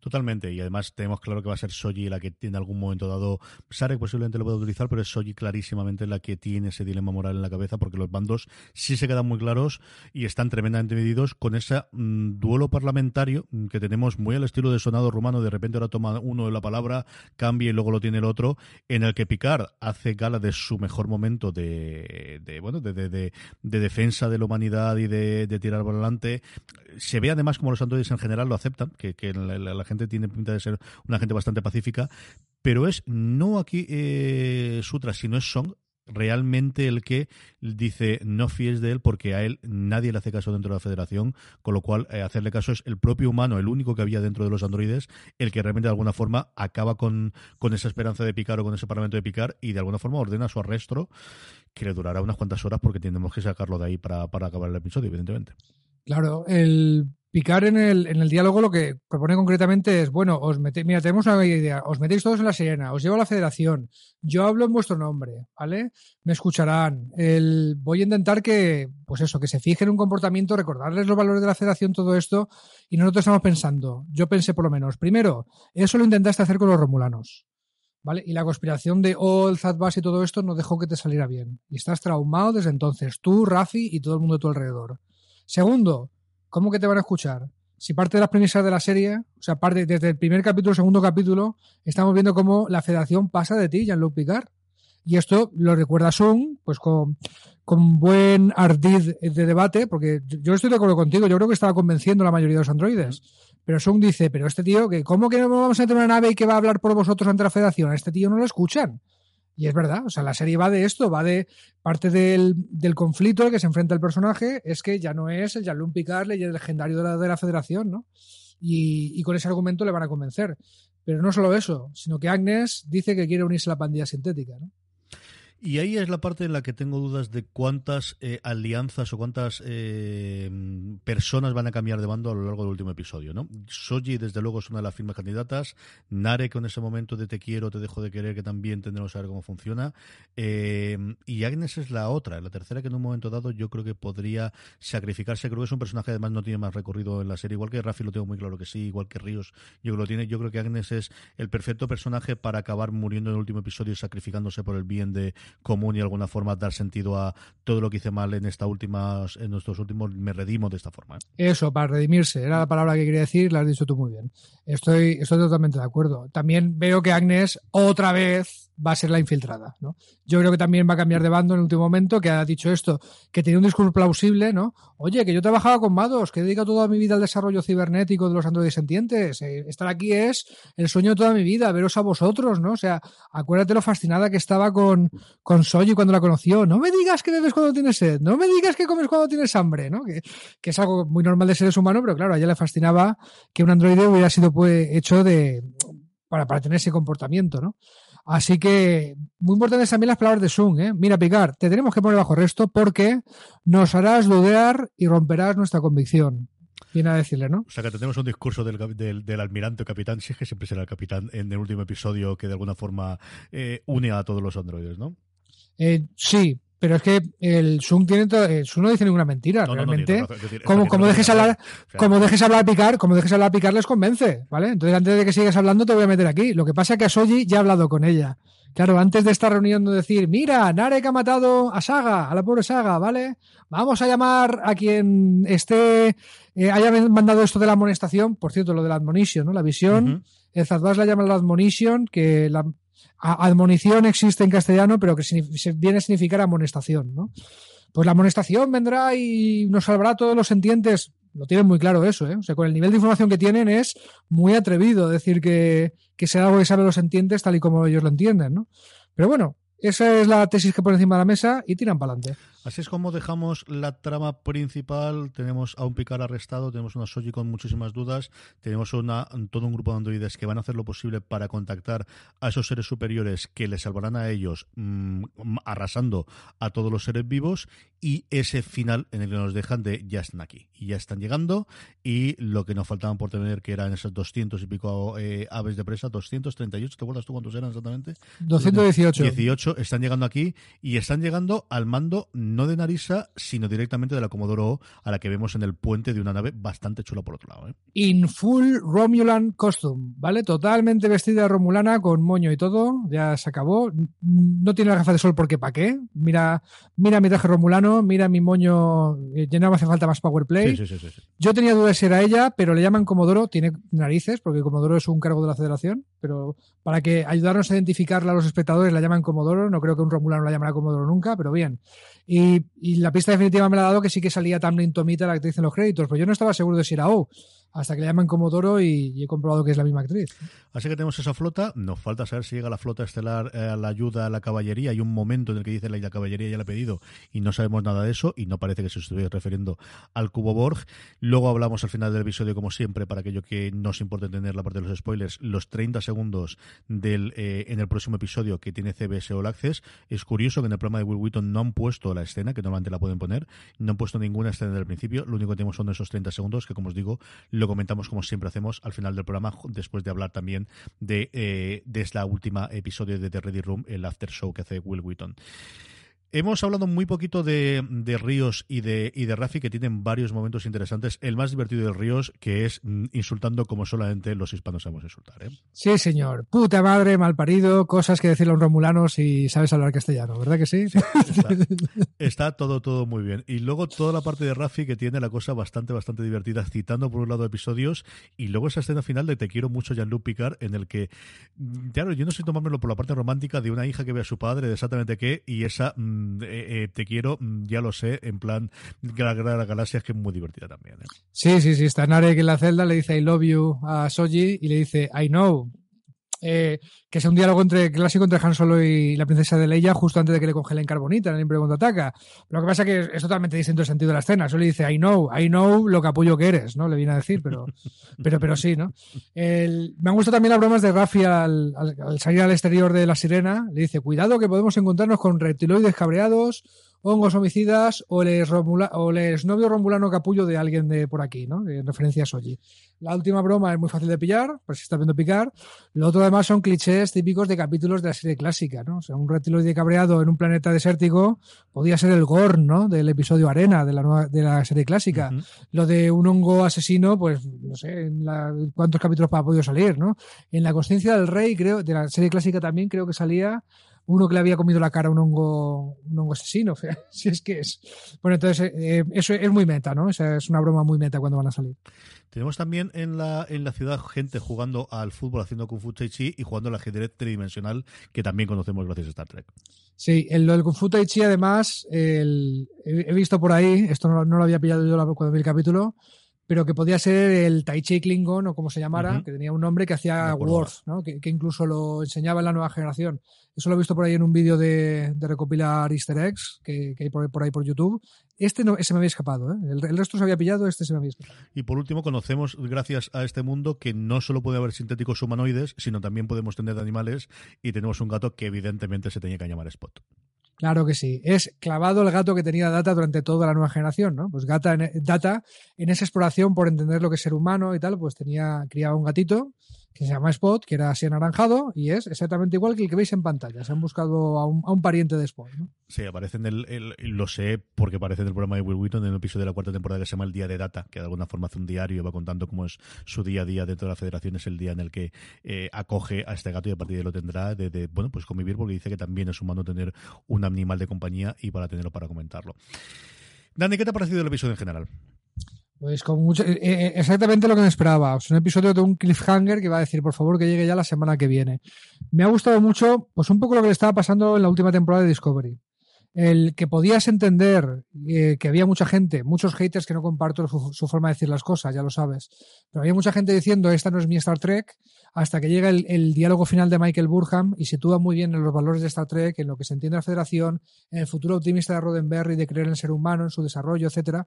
Totalmente, y además tenemos claro que va a ser Soji la que en algún momento dado, Sarek posiblemente lo pueda utilizar, pero es Soji clarísimamente la que tiene ese dilema moral en la cabeza, porque los bandos sí se quedan muy claros y están tremendamente medidos con ese mm, duelo parlamentario que tenemos muy al estilo de sonado rumano, de repente ahora toma uno la palabra, cambia y luego lo tiene el otro, en el que Picard hace gala de su mejor momento de, bueno, de, de, defensa de la humanidad y de, tirar por delante. Se ve además como los androides en general lo aceptan, que, que en la, la, gente tiene pinta de ser una gente bastante pacífica, pero es no aquí eh, Sutra, sino es Song realmente el que dice no fíes de él porque a él nadie le hace caso dentro de la federación, con lo cual eh, hacerle caso es el propio humano, el único que había dentro de los androides, el que realmente de alguna forma acaba con, con esa esperanza de picar o con ese parlamento de picar y de alguna forma ordena su arresto, que le durará unas cuantas horas porque tenemos que sacarlo de ahí para, para acabar el episodio, evidentemente. Claro, el Picar en el, en el diálogo lo que propone concretamente es, bueno, os metéis, mira, tenemos una idea, os metéis todos en la Sirena, os llevo a la federación, yo hablo en vuestro nombre, ¿vale? Me escucharán. El, voy a intentar que, pues eso, que se fijen en un comportamiento, recordarles los valores de la federación, todo esto, y nosotros estamos pensando, yo pensé por lo menos, primero, eso lo intentaste hacer con los romulanos, ¿vale? Y la conspiración de oh, el Zadbas y todo esto no dejó que te saliera bien. Y estás traumado desde entonces, tú, Rafi y todo el mundo de tu alrededor. Segundo, ¿cómo que te van a escuchar? Si parte de las premisas de la serie, o sea, parte desde el primer capítulo, segundo capítulo, estamos viendo cómo la federación pasa de ti, Jean-Luc Picard. Y esto lo recuerda Sung, pues con, con buen ardid de debate, porque yo estoy de acuerdo contigo, yo creo que estaba convenciendo a la mayoría de los androides. Pero Sung dice, pero este tío, que ¿cómo que no vamos a tener una nave y que va a hablar por vosotros ante la federación? A este tío no lo escuchan. Y es verdad, o sea, la serie va de esto, va de parte del, del conflicto al que se enfrenta el personaje, es que ya no es el Jean-Luc Picard, el legendario de la, de la federación, ¿no? Y, y, con ese argumento le van a convencer. Pero no solo eso, sino que Agnes dice que quiere unirse a la pandilla sintética, ¿no? Y ahí es la parte en la que tengo dudas de cuántas eh, alianzas o cuántas eh, personas van a cambiar de bando a lo largo del último episodio, ¿no? Soji, desde luego, es una de las firmas candidatas. Nare, con ese momento de te quiero, te dejo de querer, que también tendremos que saber cómo funciona. Eh, y Agnes es la otra, la tercera que en un momento dado yo creo que podría sacrificarse. Creo que es un personaje, además, no tiene más recorrido en la serie. Igual que Rafi lo tengo muy claro que sí, igual que Ríos, yo lo tiene. Yo creo que Agnes es el perfecto personaje para acabar muriendo en el último episodio y sacrificándose por el bien de común y de alguna forma dar sentido a todo lo que hice mal en esta última, en nuestros últimos, me redimo de esta forma. ¿eh? Eso, para redimirse, era la palabra que quería decir, la has dicho tú muy bien. Estoy, estoy totalmente de acuerdo. También veo que Agnes otra vez va a ser la infiltrada, ¿no? Yo creo que también va a cambiar de bando en el último momento, que ha dicho esto, que tiene un discurso plausible, ¿no? Oye, que yo trabajaba con Mados, que he dedicado toda mi vida al desarrollo cibernético de los androides sentientes. Eh, estar aquí es el sueño de toda mi vida, veros a vosotros, ¿no? O sea, acuérdate lo fascinada que estaba con, con Soji cuando la conoció. No me digas que bebes cuando tienes sed, no me digas que comes cuando tienes hambre, ¿no? Que, es algo muy normal de seres humanos, pero claro, a ella le fascinaba que un androide hubiera sido pues, hecho de para, para tener ese comportamiento, ¿no? Así que muy importantes también las palabras de Sung. ¿eh? Mira, Picar, te tenemos que poner bajo resto porque nos harás dudar y romperás nuestra convicción. Viene a decirle, ¿no? O sea, que tenemos un discurso del, del, del almirante o capitán, si es que siempre será el capitán en el último episodio que de alguna forma eh, une a todos los androides, ¿no? Eh, sí, pero es que el Zoom tiene todo, el Zoom no dice ninguna mentira, no, realmente. No, no, decir, como, como dejes hablar, o sea, como dejes hablar a picar, como dejes hablar a picar les convence, ¿vale? Entonces antes de que sigas hablando te voy a meter aquí. Lo que pasa es que a Soji ya ha hablado con ella. Claro, antes de esta reunión de decir, mira, Narek ha matado a Saga, a la pobre Saga, ¿vale? Vamos a llamar a quien esté, eh, haya mandado esto de la amonestación, por cierto, lo de la admonition, ¿no? La visión, uh -huh. el Zadbas la llama la admonition, que la admonición existe en castellano, pero que viene a significar amonestación, ¿no? Pues la amonestación vendrá y nos salvará a todos los sentientes. Lo tienen muy claro eso, ¿eh? O sea, con el nivel de información que tienen es muy atrevido decir que, que sea algo que sabe los sentientes tal y como ellos lo entienden, ¿no? Pero bueno, esa es la tesis que pone encima de la mesa y tiran para adelante. Así es como dejamos la trama principal. Tenemos a un Picard arrestado, tenemos una Soji con muchísimas dudas, tenemos una, todo un grupo de androides que van a hacer lo posible para contactar a esos seres superiores que les salvarán a ellos, mmm, arrasando a todos los seres vivos, y ese final en el que nos dejan de ya están aquí, y ya están llegando, y lo que nos faltaban por tener, que eran esos 200 y pico eh, aves de presa, 238, ¿te acuerdas tú cuántos eran exactamente? 218. 18, están llegando aquí, y están llegando al mando no de Narisa, sino directamente de la Comodoro O, a la que vemos en el puente de una nave bastante chula por otro lado. ¿eh? In full Romulan costume, ¿vale? Totalmente vestida Romulana, con moño y todo, ya se acabó. No tiene la gafa de sol porque ¿para qué? Mira, mira mi traje romulano, mira mi moño, eh, ya no me hace falta más powerplay. Sí, sí, sí, sí, Yo tenía dudas si era ella, pero le llaman Comodoro, tiene narices, porque Comodoro es un cargo de la federación, pero para que ayudarnos a identificarla a los espectadores la llaman Comodoro, no creo que un romulano la llamará Comodoro nunca, pero bien. Y, y, la pista definitiva me la ha dado que sí que salía Tamlin Tomita, la actriz en los créditos, pues yo no estaba seguro de si era O, hasta que le llaman Comodoro y, he comprobado que es la misma actriz. Así que tenemos esa flota, nos falta saber si llega la flota estelar eh, a la ayuda a la caballería. Hay un momento en el que dice la, la caballería ya la ha pedido y no sabemos nada de eso y no parece que se estuviera refiriendo al cubo Borg. Luego hablamos al final del episodio, como siempre, para aquello que nos importa entender la parte de los spoilers, los 30 segundos del eh, en el próximo episodio que tiene CBS All Access. Es curioso que en el programa de Will Wheaton no han puesto la escena, que normalmente la pueden poner, no han puesto ninguna escena desde el principio. Lo único que tenemos son esos 30 segundos que, como os digo, lo comentamos como siempre hacemos al final del programa, después de hablar también de, eh, de esta última episodio de The Ready Room, el after show que hace Will Wheaton. Hemos hablado muy poquito de, de Ríos y de, y de Rafi, que tienen varios momentos interesantes. El más divertido de Ríos, que es mm, insultando como solamente los hispanos sabemos insultar. ¿eh? Sí, señor. Puta madre, mal parido, cosas que decirle a un romulano si sabes hablar castellano, ¿verdad que sí? Está, *laughs* está, todo, todo muy bien. Y luego toda la parte de Rafi, que tiene la cosa bastante, bastante divertida, citando por un lado episodios, y luego esa escena final de Te quiero mucho, Jean-Luc Picard, en el que, mm, claro, yo no sé tomármelo por la parte romántica de una hija que ve a su padre, de exactamente qué, y esa eh, eh, te quiero, ya lo sé, en plan la Guerra Galaxias, que es muy divertida también. ¿eh? Sí, sí, sí. Está Narek en la celda, le dice I love you a Soji y le dice I know. Eh, que sea un diálogo entre clásico entre Han Solo y la princesa de Leia justo antes de que le congelen carbonita en el Imperio ataca. Lo que pasa es que es, totalmente distinto el sentido de la escena. Solo dice, I know, I know lo capullo que eres, ¿no? Le viene a decir, pero, *laughs* pero, pero sí, ¿no? me han gustado también las bromas de Rafi al, al salir al exterior de la sirena. Le dice, cuidado que podemos encontrarnos con reptiloides cabreados hongos homicidas o el, o el novio romulano capullo de alguien de por aquí, ¿no? En referencia a Soji. La última broma es muy fácil de pillar, pues si estás viendo picar. Lo otro además son clichés típicos de capítulos de la serie clásica, ¿no? O sea, un reptiloide cabreado en un planeta desértico podía ser el Gorn, ¿no? Del episodio Arena de la, nueva, de la serie clásica. Lo de un hongo asesino, pues no sé en cuántos capítulos ha podido salir, ¿no? En la conciencia del rey, creo, de la serie clásica también creo que salía uno que le había comido la cara a un hongo, un hongo asesino, *laughs* si es que es. Bueno, entonces eh, eso es muy meta, ¿no? Esa es una broma muy meta cuando van a salir. Tenemos también en la, en la ciudad gente jugando al fútbol, haciendo Kung Fu Tai Chi y jugando al ajedrez tridimensional, que también conocemos gracias a Star Trek. Sí, en lo del Kung Fu Tai Chi, además, he visto por ahí, esto no, lo había pillado yo cuando vi el capítulo, pero que podía ser el Tai Chi Klingon o como se llamara, que tenía un nombre que hacía Worth, ¿no? que, incluso lo enseñaba en la nueva generación. Eso lo he visto por ahí en un vídeo de, recopilar easter eggs que, hay por, ahí por YouTube. Este no, se me había escapado, ¿eh? el, resto se había pillado, este se me había escapado. Y por último, conocemos, gracias a este mundo, que no solo puede haber sintéticos humanoides, sino también podemos tener animales y tenemos un gato que evidentemente se tenía que llamar Spot. Claro que sí. Es clavado el gato que tenía Data durante toda la nueva generación, ¿no? Pues Data en esa exploración por entender lo que es ser humano y tal, pues tenía criaba un gatito que se llama Spot, que era así anaranjado, y es exactamente igual que el que veis en pantalla. Se han buscado a un, pariente de Spot. ¿no? Sí, aparece en el, lo sé porque aparece en el programa de Will Wheaton en el episodio de la cuarta temporada que se llama El Día de Data, que de alguna forma hace un diario y va contando cómo es su día a día dentro de la federación, es el día en el que eh, acoge a este gato y a partir de ahí lo tendrá de, bueno, pues convivir porque dice que también es humano tener un animal de compañía y para tenerlo para comentarlo. Dani, ¿qué te ha parecido el episodio en general? Pues con mucho, eh, eh, exactamente lo que me esperaba. Es un episodio de un cliffhanger que va a decir, por favor, que llegue ya la semana que viene. Me ha gustado mucho, pues un poco lo que le estaba pasando en la última temporada de Discovery. El que podías entender eh, que había mucha gente, muchos haters que no comparto su, forma de decir las cosas, ya lo sabes. Pero había mucha gente diciendo, esta no es mi Star Trek, hasta que llega el, el diálogo final de Michael Burham y sitúa muy bien en los valores de Star Trek, en lo que se entiende la Federación, en el futuro optimista de Roddenberry, de creer en el ser humano, en su desarrollo, etcétera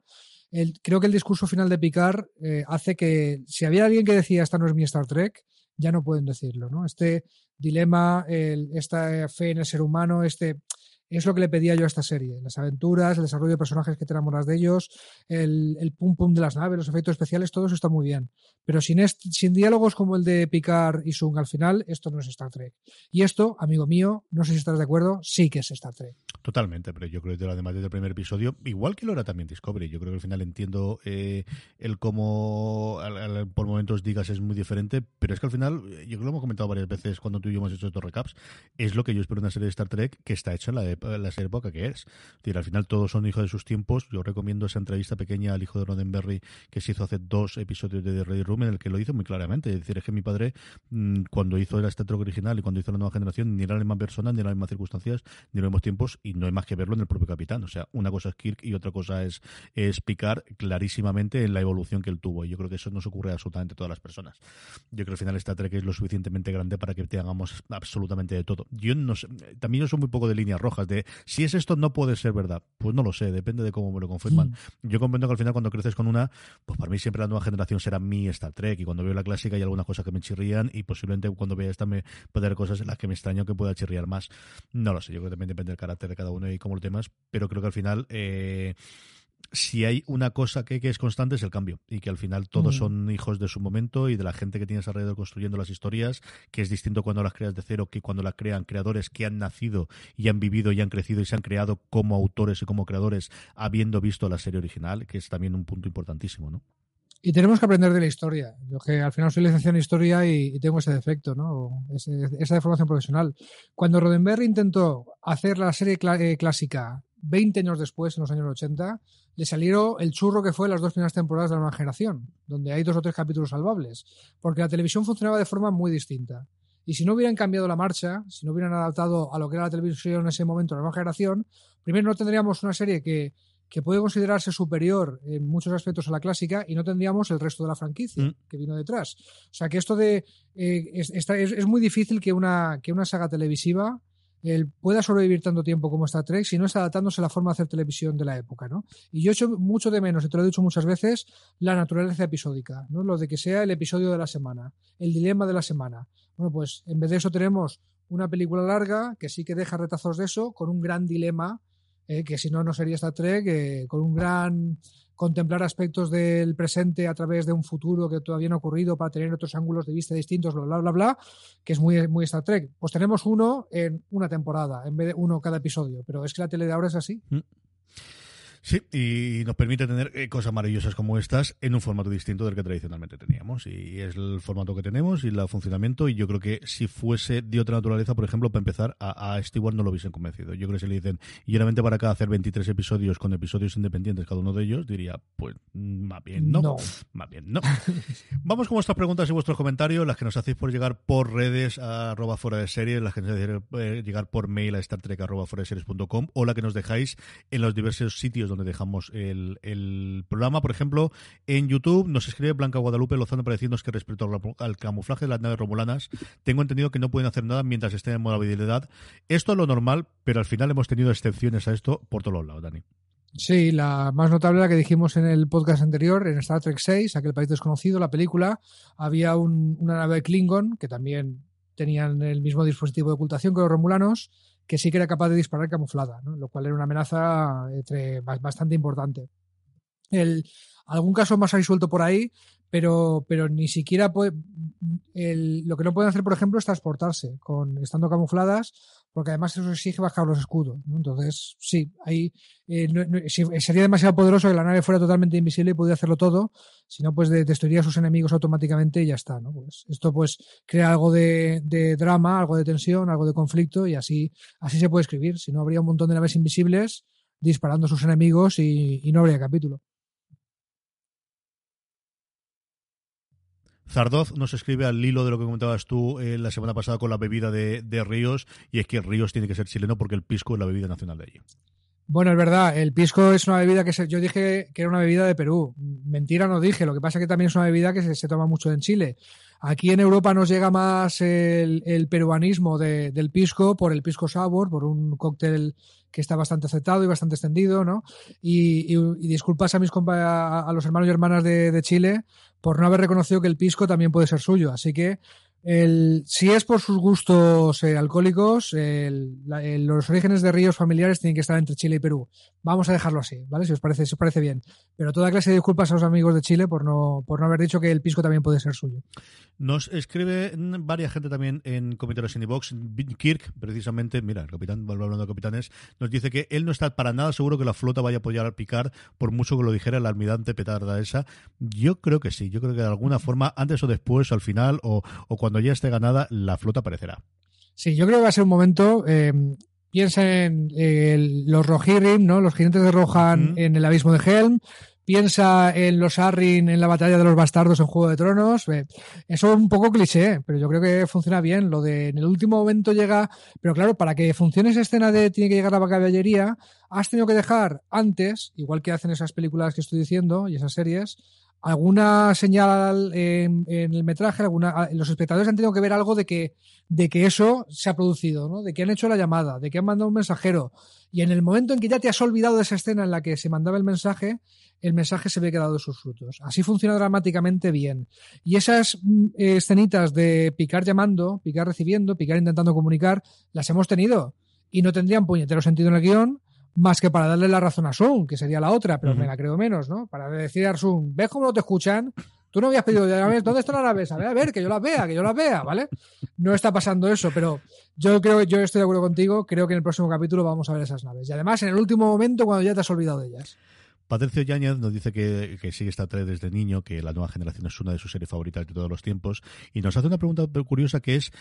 creo que el discurso final de Picard eh, hace que si había alguien que decía esta no es mi Star Trek, ya no pueden decirlo, ¿no? Este dilema, esta fe en el ser humano, este es lo que le pedía yo a esta serie. Las aventuras, el desarrollo de personajes que te enamoras de ellos, el, el pum pum de las naves, los efectos especiales, todo eso está muy bien. Pero sin, sin diálogos como el de Picard y Sung al final, esto no es Star Trek. Y esto, amigo mío, no sé si estás de acuerdo, sí que es Star Trek. Totalmente, pero yo creo que además desde el primer episodio, igual que lo era también Discovery, yo creo que al final entiendo eh, el cómo por momentos digas es muy diferente, pero es que al final, yo creo que lo hemos comentado varias veces cuando tú y yo hemos hecho estos recaps, es lo que yo espero en una serie de Star Trek que está hecha en la, la serie época que es. decir, al final todos son hijos de sus tiempos. Yo recomiendo esa entrevista pequeña al hijo de Roddenberry que se hizo hace dos episodios de The Ready Room en el que lo hizo muy claramente. Es decir, es que mi padre, mm, cuando hizo el Trek original y cuando hizo la nueva generación, ni era la misma persona, ni eran las mismas circunstancias, ni los mismos tiempos, y no hay más que verlo en el propio capitán. O sea, una cosa es Kirk y otra cosa es, es Picard clarísimamente en la evolución que él tuvo. Y yo creo que eso no se ocurre a absolutamente todas las personas. Yo creo que al final Star Trek es lo suficientemente grande para que te hagamos absolutamente de todo. Yo no sé, también yo soy muy poco de líneas rojas, de si es esto no puede ser verdad. Pues no lo sé, depende de cómo me lo confirman. Mm. Yo comprendo que al final cuando creces con una, pues para mí siempre la nueva generación será mi Star Trek y cuando veo la clásica hay algunas cosas que me chirrían y posiblemente cuando vea esta me puede haber cosas en las que me extraño que pueda chirriar más. No lo sé, yo creo que también depende del carácter de cada uno y cómo lo temas, pero creo que al final... Eh, si hay una cosa que, es constante es el cambio y que al final todos mm. son hijos de su momento y de la gente que tienes alrededor construyendo las historias, que es distinto cuando las creas de cero que cuando las crean creadores que han nacido y han vivido y han crecido y se han creado como autores y como creadores habiendo visto la serie original, que es también un punto importantísimo, ¿no? Y tenemos que aprender de la historia. Yo que al final soy licenciado en historia y, tengo ese defecto, ¿no? esa deformación profesional. Cuando Roddenberry intentó hacer la serie eh, clásica 20 años después, en los años 80, le salieron el churro que fue las dos primeras temporadas de la nueva generación, donde hay dos o tres capítulos salvables, porque la televisión funcionaba de forma muy distinta. Y si no hubieran cambiado la marcha, si no hubieran adaptado a lo que era la televisión en ese momento, la nueva generación, primero no tendríamos una serie que, que puede considerarse superior en muchos aspectos a la clásica y no tendríamos el resto de la franquicia Mm. que vino detrás. O sea que esto de eh, es, es- es muy difícil que una, que una saga televisiva eh, pueda sobrevivir tanto tiempo como Star Trek si no está adaptándose a la forma de hacer televisión de la época, ¿no? Y yo echo mucho de menos, y te lo he dicho muchas veces, la naturaleza episódica, ¿no? Lo de que sea el episodio de la semana, el dilema de la semana. Bueno, pues en vez de eso tenemos una película larga que sí que deja retazos de eso, con un gran dilema, eh, que si no, no sería Star Trek, eh, con un gran contemplar aspectos del presente a través de un futuro que todavía no ha ocurrido para tener otros ángulos de vista distintos, bla, bla, bla, bla, que es muy, muy Star Trek. Pues tenemos uno en una temporada, en vez de uno cada episodio, pero es que la tele de ahora es así. Sí, y nos permite tener eh, cosas maravillosas como estas en un formato distinto del que tradicionalmente teníamos. Y es el formato que tenemos y el funcionamiento. Y yo creo que si fuese de otra naturaleza, por ejemplo, para empezar, a, a Stewart no lo hubiesen convencido. Yo creo que si le dicen, y solamente para acá hacer 23 episodios con episodios independientes cada uno de ellos, diría, pues mm, más bien no. No. Más bien no. *laughs* Vamos con vuestras preguntas y vuestros comentarios, las que nos hacéis por llegar por redes a arroba fuera de series, las que nos hacéis eh, llegar por mail a star trek arroba fuera de series.com o la que nos dejáis en los diversos sitios donde dejamos el, programa. Por ejemplo, en YouTube nos escribe Blanca Guadalupe Lozano para decirnos que respecto al, camuflaje de las naves romulanas, tengo entendido que no pueden hacer nada mientras estén en movilidad. Esto es lo normal, pero al final hemos tenido excepciones a esto por todos lados, Dani. Sí, la más notable, la que dijimos en el podcast anterior, en Star Trek 6, aquel país desconocido, la película, había un- una nave Klingon que también tenían el mismo dispositivo de ocultación que los romulanos, que sí que era capaz de disparar camuflada, ¿no? lo cual era una amenaza entre- ba- bastante importante. El, algún caso más hay suelto por ahí, pero, pero ni siquiera puede, el- lo que no pueden hacer, por ejemplo, es transportarse con, estando camufladas, porque además eso exige bajar los escudos. ¿no? Entonces, sí, ahí eh, sería demasiado poderoso que la nave fuera totalmente invisible y pudiera hacerlo todo, si no, pues de- destruiría a sus enemigos automáticamente y ya está. ¿no? Pues esto pues crea algo de, drama, algo de tensión, algo de conflicto y así, así se puede escribir. Si no, habría un montón de naves invisibles disparando a sus enemigos y no habría capítulo. Zardoz nos escribe al hilo de lo que comentabas tú eh, la semana pasada con la bebida de, de Ríos, y es que Ríos tiene que ser chileno porque el pisco es la bebida nacional de allí. Bueno, es verdad, el pisco es una bebida que se- yo dije que era una bebida de Perú. Mentira no dije, lo que pasa es que también es una bebida que se, toma mucho en Chile. Aquí en Europa nos llega más el, peruanismo de- del pisco por el pisco sour, por un cóctel que está bastante aceptado y bastante extendido, ¿no? Y, disculpas a mis compa a, a los hermanos y hermanas de, de Chile por no haber reconocido que el pisco también puede ser suyo. Así que el, si es por sus gustos eh, alcohólicos, el- la- el- los orígenes de ríos familiares tienen que estar entre Chile y Perú. Vamos a dejarlo así, ¿vale? Si os parece, si os parece bien. Pero toda clase de disculpas a los amigos de Chile por no, por no haber dicho que el pisco también puede ser suyo. Nos escribe varias gente también en comentarios en iVox. Kirk, precisamente, mira, el capitán, vuelvo hablando de capitanes, nos dice que él no está para nada seguro que la flota vaya a apoyar picar, por mucho que lo dijera el almirante petarda esa. Yo creo que sí, yo creo que de alguna forma, antes o después, al final, o, o cuando ya esté ganada, la flota aparecerá. Sí, yo creo que va a ser un momento. Eh, piensa en eh, los Rohirrim, ¿no? Los jinetes de Rohan en el abismo de Helm. Piensa en los Arryn en la batalla de los bastardos en Juego de Tronos. Eh, eso es un poco cliché, pero yo creo que funciona bien. Lo de en el último momento llega. Pero claro, para que funcione esa escena de tiene que llegar la caballería, has tenido que dejar antes, igual que hacen esas películas que estoy diciendo y esas series, alguna señal en, en el metraje, alguna, los espectadores han tenido que ver algo de que, de que eso se ha producido, ¿no? De que han hecho la llamada, de que han mandado un mensajero. Y en el momento en que ya te has olvidado de esa escena en la que se mandaba el mensaje, el mensaje se ve que ha dado sus frutos. Así funciona dramáticamente bien. Y esas eh, escenitas de picar llamando, picar recibiendo, picar intentando comunicar, las hemos tenido. Y no tendrían puñetero sentido en el guion, más que para darle la razón a Sun, que sería la otra, pero me la creo menos, ¿no? Para decir a Sun, ¿ves cómo no te escuchan? Tú no habías pedido, a ver, ¿dónde están las naves? A ver, a ver, que yo las vea, que yo las vea, ¿vale? No está pasando eso, pero yo creo, yo estoy de acuerdo contigo, creo que en el próximo capítulo vamos a ver esas naves. Y además en el último momento cuando ya te has olvidado de ellas. Patricio Yáñez nos dice que, que sigue esta Trek desde niño, que la nueva generación es una de sus series favoritas de todos los tiempos, y nos hace una pregunta curiosa que es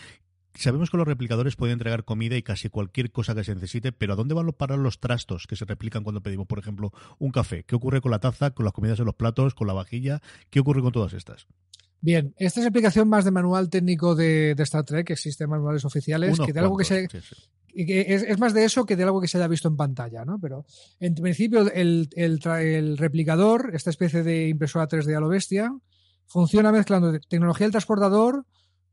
Sabemos que los replicadores pueden entregar comida y casi cualquier cosa que se necesite, pero ¿a dónde van a parar los trastos que se replican cuando pedimos, por ejemplo, un café? ¿Qué ocurre con la taza, con las comidas en los platos, con la vajilla? ¿Qué ocurre con todas estas? Bien, esta es aplicación más de manual técnico de, de Star Trek, que existen manuales oficiales, Unos que de algo que se, cuantos, sí, sí. Es, más de eso que de algo que se haya visto en pantalla, ¿no? Pero en principio el, replicador, esta especie de impresora 3D a lo bestia, funciona mezclando tecnología del transportador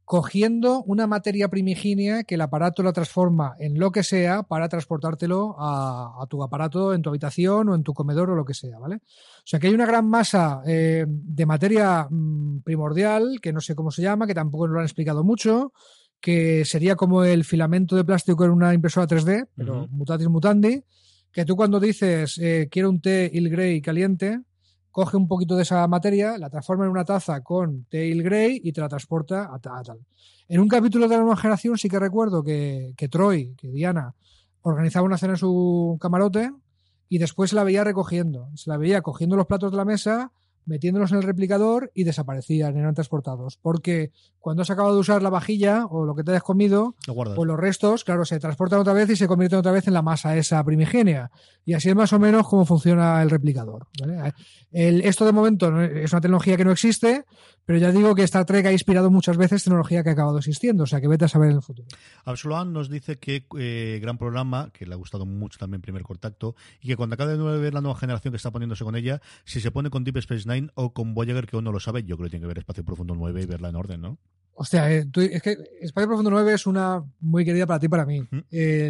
cogiendo una materia primigenia que el aparato la transforma en lo que sea para transportártelo a, tu aparato en tu habitación o en tu comedor o lo que sea, ¿vale? O sea que hay una gran masa eh, de materia mm, primordial, que no sé cómo se llama, que tampoco nos lo han explicado mucho, que sería como el filamento de plástico en una impresora 3D, pero mutatis mutandi, que tú cuando dices eh, quiero un té Il Grey caliente, coge un poquito de esa materia, la transforma en una taza con Tail Grey y te la transporta a, tal. En un capítulo de la nueva generación sí que recuerdo que, que Troy, que Diana, organizaba una cena en su camarote y después se la veía recogiendo. Se la veía cogiendo los platos de la mesa, metiéndolos en el replicador y desaparecían, eran transportados. Porque cuando has acabado de usar la vajilla o lo que te hayas comido, pues los restos, claro, se transportan otra vez y se convierten otra vez en la masa esa primigenia. Y así es más o menos cómo funciona el replicador. esto de momento es una tecnología que no existe, pero ya digo que Star Trek ha inspirado muchas veces tecnología que ha acabado existiendo, o sea que vete a saber en el futuro. Absolan nos dice que eh, gran programa, que le ha gustado mucho también Primer Contacto, y que cuando acabe de ver la nueva generación que está poniéndose con ella, si se pone con Deep Space Nine o con Voyager, que uno lo sabe, yo creo que tiene que ver Espacio Profundo 9 y verla en orden, ¿no? Hostia, eh, es que Espacio Profundo 9 es una muy querida para ti y para mí.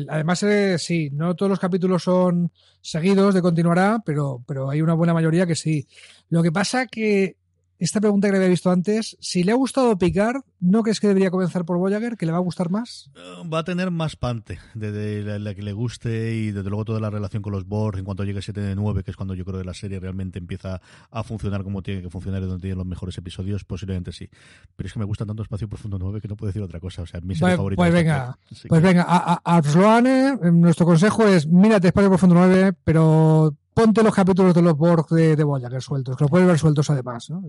además, eh, sí, no todos los capítulos son seguidos de continuará, pero, pero hay una buena mayoría que sí. Lo que pasa que esta pregunta que le había visto antes, si le ha gustado Picard, ¿no crees que debería comenzar por Voyager, que le va a gustar más? Eh, va a tener más pante de, la, que le guste y desde luego toda la relación con los Borg en cuanto llegue 7 de 9, que es cuando yo creo que la serie realmente empieza a funcionar como tiene que funcionar y donde tiene los mejores episodios, posiblemente sí. Pero es que me gusta tanto Espacio Profundo 9 que no puedo decir otra cosa. O sea, mi serie pues, Pues venga, pues venga, a, a, eh, nuestro consejo es mírate Espacio Profundo 9, pero ponte los capítulos de los Borg de, de Voyager sueltos, que los puedes ver sueltos además. ¿no?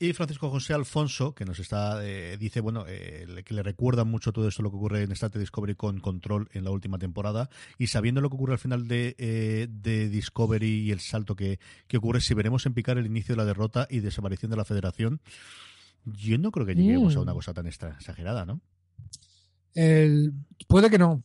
Y Francisco José Alfonso, que nos está, eh, dice, bueno, eh, que le recuerda mucho todo esto lo que ocurre en Star Trek Discovery con Control en la última temporada. Y sabiendo lo que ocurre al final de, eh, de Discovery y el salto que, que, ocurre, si veremos en picar el inicio de la derrota y desaparición de la Federación, yo no creo que lleguemos a una mm. cosa tan exagerada, ¿no? El, puede que no,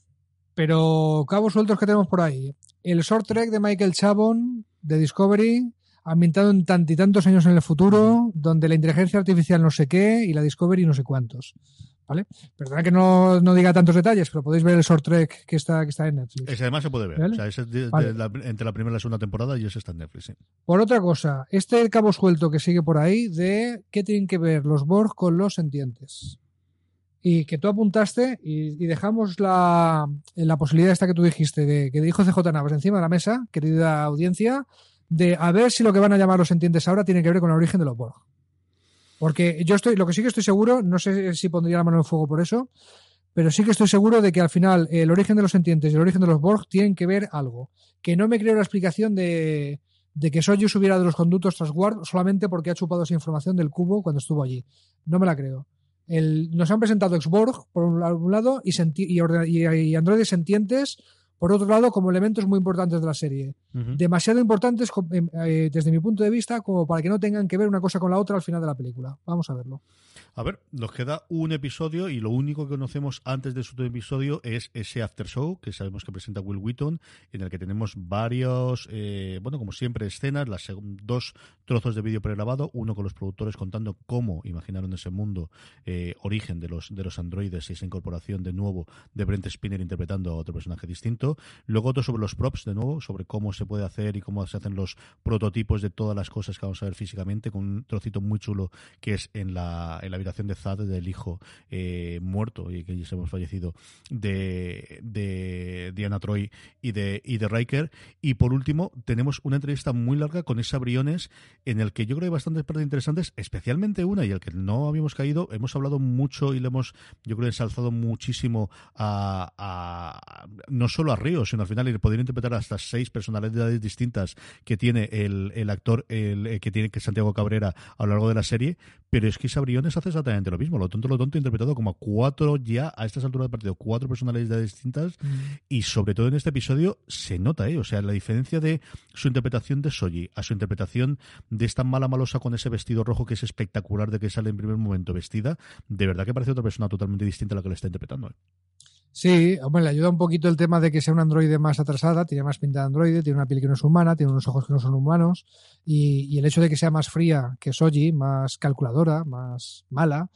pero cabos sueltos que tenemos por ahí el short track de Michael Chabon de Discovery, ambientado en tantos años en el futuro, donde la inteligencia artificial no sé qué y la Discovery no sé cuántos. ¿Vale? Perdona que no, diga tantos detalles, pero podéis ver el short track que está, que está en Netflix. Ese además se puede ver. O sea, ese entre la primera y la segunda temporada y ese está en Netflix. Por otra cosa, este cabo suelto que sigue por ahí de qué tienen que ver los Borg con los sentientes y que tú apuntaste y, dejamos la, la, posibilidad esta que tú dijiste, de que dijo CJ Navas encima de la mesa, querida audiencia, de a ver si lo que van a llamar los entiendes ahora tiene que ver con el origen de los Borg. Porque yo estoy, lo que sí que estoy seguro, no sé si pondría la mano en el fuego por eso, pero sí que estoy seguro de que al final el origen de los entiendes y el origen de los Borg tienen que ver algo. Que no me creo la explicación de, de que Soyuz hubiera de los conductos tras solamente porque ha chupado esa información del cubo cuando estuvo allí. No me la creo nos han presentado Xborg por un lado y, y, androides sentientes por otro lado como elementos muy importantes de la serie. Demasiado importantes em, eh, desde mi punto de vista como para que no tengan que ver una cosa con la otra al final de la película. Vamos a verlo. A ver, nos queda un episodio y lo único que conocemos antes de su episodio es ese after show que sabemos que presenta Will Wheaton, en el que tenemos varios, eh, bueno, como siempre, escenas, las dos trozos de vídeo pregrabado, uno con los productores contando cómo imaginaron ese mundo, eh, origen de los, de los androides y esa incorporación de nuevo de Brent Spinner interpretando a otro personaje distinto. Luego otro sobre los props, de nuevo, sobre cómo se puede hacer y cómo se hacen los prototipos de todas las cosas que vamos a ver físicamente, con un trocito muy chulo que es en la, en la de Zad, del hijo eh, muerto y que ya hemos fallecido de, de Diana Troy y de, y de Riker. Y por último, tenemos una entrevista muy larga con esa Briones en el que yo creo que hay bastantes partes interesantes, especialmente una y el que no habíamos caído. Hemos hablado mucho y le hemos, yo creo, ensalzado muchísimo a, no solo a Río, sino al final y poder interpretar hasta seis personalidades distintas que tiene el, el actor el, que tiene que Santiago Cabrera a lo largo de la serie, pero es que esa Briones hace exactamente lo mismo. Lo tonto, lo tonto, interpretado como cuatro ya a estas alturas del partido, cuatro personalidades distintas. Mm. Y sobre todo en este episodio se nota, ¿eh? O sea, la diferencia de su interpretación de Soji a su interpretación de esta mala malosa con ese vestido rojo que es espectacular de que sale en primer momento vestida, de verdad que parece otra persona totalmente distinta a la que le está interpretando. ¿eh? Sí, hombre, le ayuda un poquito el tema de que sea un androide más atrasada, tiene más pinta de androide, tiene una piel que no es humana, tiene unos ojos que no son humanos, y, el hecho de que sea más fría que Soji, más calculadora, más mala,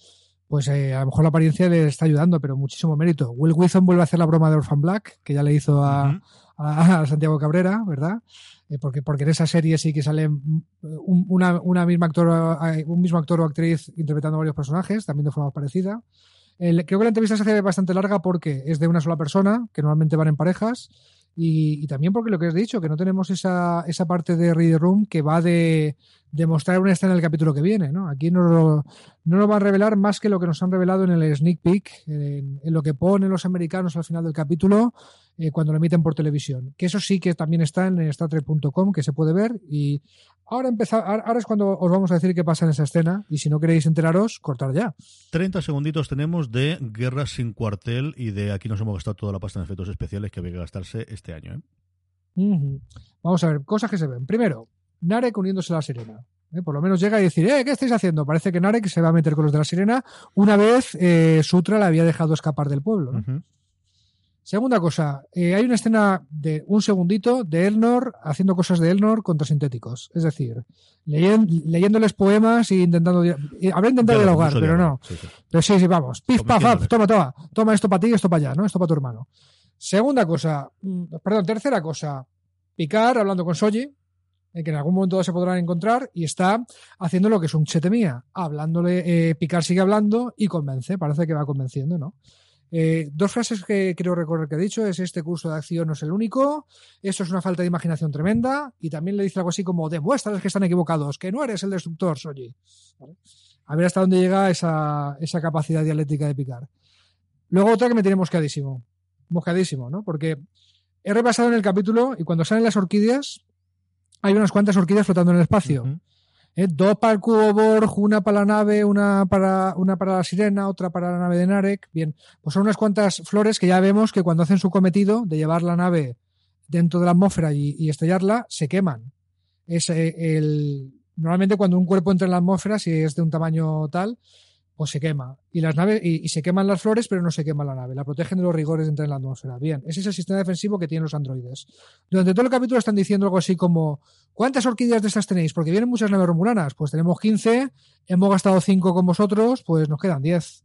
pues eh, a lo mejor la apariencia le está ayudando, pero muchísimo mérito. Will Wilson vuelve a hacer la broma de Orphan Black, que ya le hizo a, Santiago Cabrera, ¿verdad? Eh, porque, porque en esa serie sí que sale un, una, una misma actor, eh, un mismo actor o actriz interpretando varios personajes, también de forma parecida creo que la entrevista se hace bastante larga porque es de una sola persona, que normalmente van en parejas, y, también porque lo que has dicho, que no tenemos esa, esa parte de Read Room que va de, demostrar una escena en el capítulo que viene. ¿no? Aquí no lo, no lo va a revelar más que lo que nos han revelado en el sneak peek, en, lo que ponen los americanos al final del capítulo eh, cuando lo emiten por televisión. Que eso sí que también está en StarTrek.com, que se puede ver. Y ahora, empezar, ahora es cuando os vamos a decir qué pasa en esa escena. Y si no queréis enteraros, cortar ya. 30 segunditos tenemos de Guerra sin cuartel y de aquí nos hemos gastado toda la pasta en efectos especiales que había que gastarse este año. ¿eh? Vamos a ver, cosas que se ven. Primero, Narek uniéndose a la sirena. ¿eh? Por lo menos llega y decir, eh, ¿qué estáis haciendo? Parece que Narek se va a meter con los de la sirena una vez eh, Sutra la había dejado escapar del pueblo. Segunda cosa, eh, hay una escena de un segundito de Elnor haciendo cosas de Elnor contra sintéticos. Es decir, leyéndoles poemas e intentando. habrá intentado dialogar, pero no. Pero sí, sí, vamos. Pif, paf, paf, toma, toma. Toma esto para ti y esto para allá, ¿no? Esto para tu hermano. Segunda cosa, mm, perdón, tercera cosa. Picar hablando con Soji, en que en algún momento se podrán encontrar y está haciendo lo que es un chetemía, hablándole, eh, Picar sigue hablando y convence, parece que va convenciendo, ¿no? Eh, dos frases que creo recordar que ha dicho es este curso de acción no es el único, eso es una falta de imaginación tremenda y también le dice algo así como demuéstrales que están equivocados, que no eres el destructor, Soji. A ver hasta dónde llega esa, esa, capacidad dialéctica de picar. Luego otra que me tiene mosqueadísimo, mosqueadísimo, ¿no? Porque he repasado en el capítulo y cuando salen las orquídeas hay unas cuantas orquídeas flotando en el espacio. ¿Eh? Dos para el cubo Borg, una para la nave, una para, una para la sirena, otra para la nave de Narek. Bien, pues son unas cuantas flores que ya vemos que cuando hacen su cometido de llevar la nave dentro de la atmósfera y, estrellarla, se queman. Es eh, el, normalmente cuando un cuerpo entra en la atmósfera, si es de un tamaño tal, pues se quema. Y las naves, y, se queman las flores, pero no se quema la nave. La protegen de los rigores de entrar en la atmósfera. Bien, ese es el sistema defensivo que tienen los androides. Durante todo el capítulo están diciendo algo así como ¿cuántas orquídeas de estas tenéis? Porque vienen muchas naves romulanas. Pues tenemos 15, hemos gastado 5 con vosotros, pues nos quedan 10.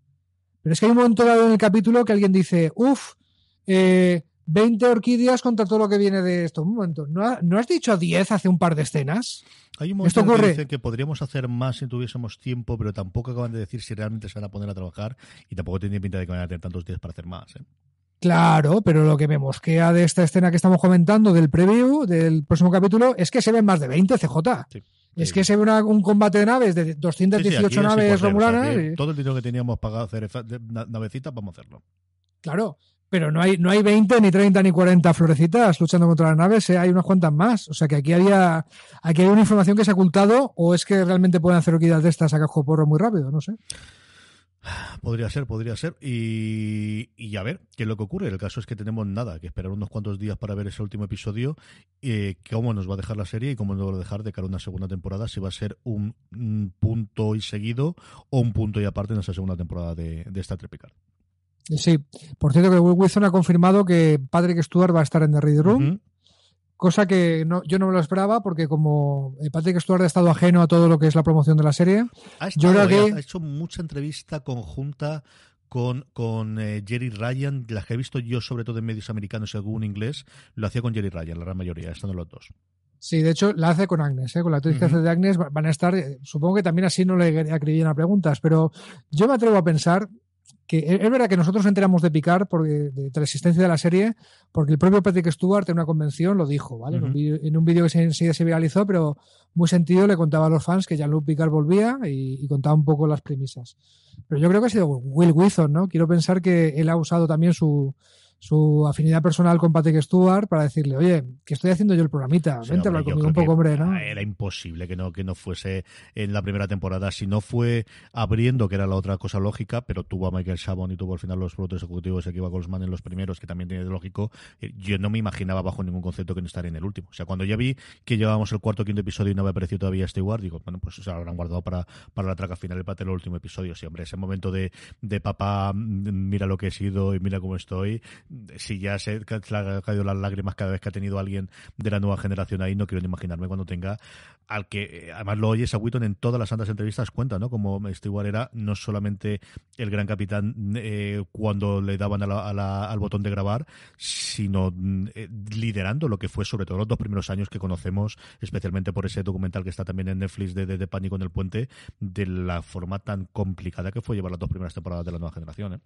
Pero es que hay un momento dado en el capítulo que alguien dice, uff, eh, 20 orquídeas contra todo lo que viene de esto. Un momento, ¿no, has dicho 10 hace un par de escenas? Hay un momento que dicen que podríamos hacer más si tuviésemos tiempo, pero tampoco acaban de decir si realmente se van a poner a trabajar y tampoco tiene pinta de que van a tener tantos días para hacer más. ¿eh? Claro, pero lo que me mosquea de esta escena que estamos comentando del preview del próximo capítulo es que se ven más de 20 CJ. es que se ve un combate de naves de 218 naves romulanas. Todo el dinero que teníamos pagado hacer navecitas, vamos a hacerlo. Claro, pero no hay, no hay 20, ni 30, ni 40 florecitas luchando contra las naves, ¿eh? hay unas cuantas más. O sea que aquí había, aquí hay una información que se ha ocultado, o es que realmente pueden hacer orquídeas de estas a cajo porro muy rápido, no sé. Podría ser, podría ser. Y, y, a ver, ¿qué es lo que ocurre? El caso es que tenemos nada, que esperar unos cuantos días para ver ese último episodio, eh, cómo nos va a dejar la serie y cómo nos va a dejar de cara a una segunda temporada, si va a ser un, punto y seguido o un punto y aparte en esa segunda temporada de, esta Trepicar. Sí, por cierto que Will Wilson ha confirmado que Patrick Stewart va a estar en The Read Room, cosa que no, yo no me lo esperaba porque como eh, Patrick Stewart ha estado ajeno a todo lo que es la promoción de la serie, ha, yo creo que... ha hecho mucha entrevista conjunta con, con eh, Jerry Ryan, las que he visto yo sobre todo en medios americanos y algún inglés, lo hacía con Jerry Ryan, la gran mayoría, estando los dos. Sí, de hecho la hace con Agnes, ¿eh? con la actriz que hace de Agnes van a estar, supongo que también así no le acribillan a preguntas, pero yo me atrevo a pensar que es verdad que nosotros enteramos de picar por, de, la existencia de la serie porque el propio Patrick Stewart en una convención lo dijo, ¿vale? En un vídeo que enseguida se viralizó, pero muy sentido le contaba a los fans que Jean-Luc Picard volvía y, contaba un poco las premisas. Pero yo creo que ha sido Will Wilson, ¿no? Quiero pensar que él ha usado también su, su afinidad personal con Patrick Stewart para decirle, oye, que estoy haciendo yo el programita, Sí, vente a hablar conmigo un poco, hombre, ¿no? Era imposible que no, que no fuese en la primera temporada. Si no fue abriendo, que era la otra cosa lógica, pero tuvo a Michael Chabon y tuvo al final los productores ejecutivos de Kiva Goldsman en los primeros, que también tiene de lógico. Eh, Yo no me imaginaba bajo ningún concepto que no estaría en el último. O sea, cuando ya vi que llevábamos el cuarto o quinto episodio y no me apareció todavía Stewart, digo, bueno, pues se lo habrán guardado para, para la traca final para el último episodio. Sí, hombre, ese momento de, de papá, mm, mira lo que he sido y mira cómo estoy. Si ya se le han caído las lágrimas cada vez que ha tenido alguien de la nueva generación ahí, no quiero ni imaginarme cuando tenga al que eh, además lo oyes a Witton en todas las santas entrevistas cuenta, ¿no? Como Stewart era no solamente el gran capitán eh, cuando le daban a la- a la- al botón de grabar, sino mm, eh, liderando lo que fue sobre todo los dos primeros años que conocemos, especialmente por ese documental que está también en Netflix de, de, de Pánico en el Puente, de la forma tan complicada que fue llevar las dos primeras temporadas de la nueva generación. ¿eh?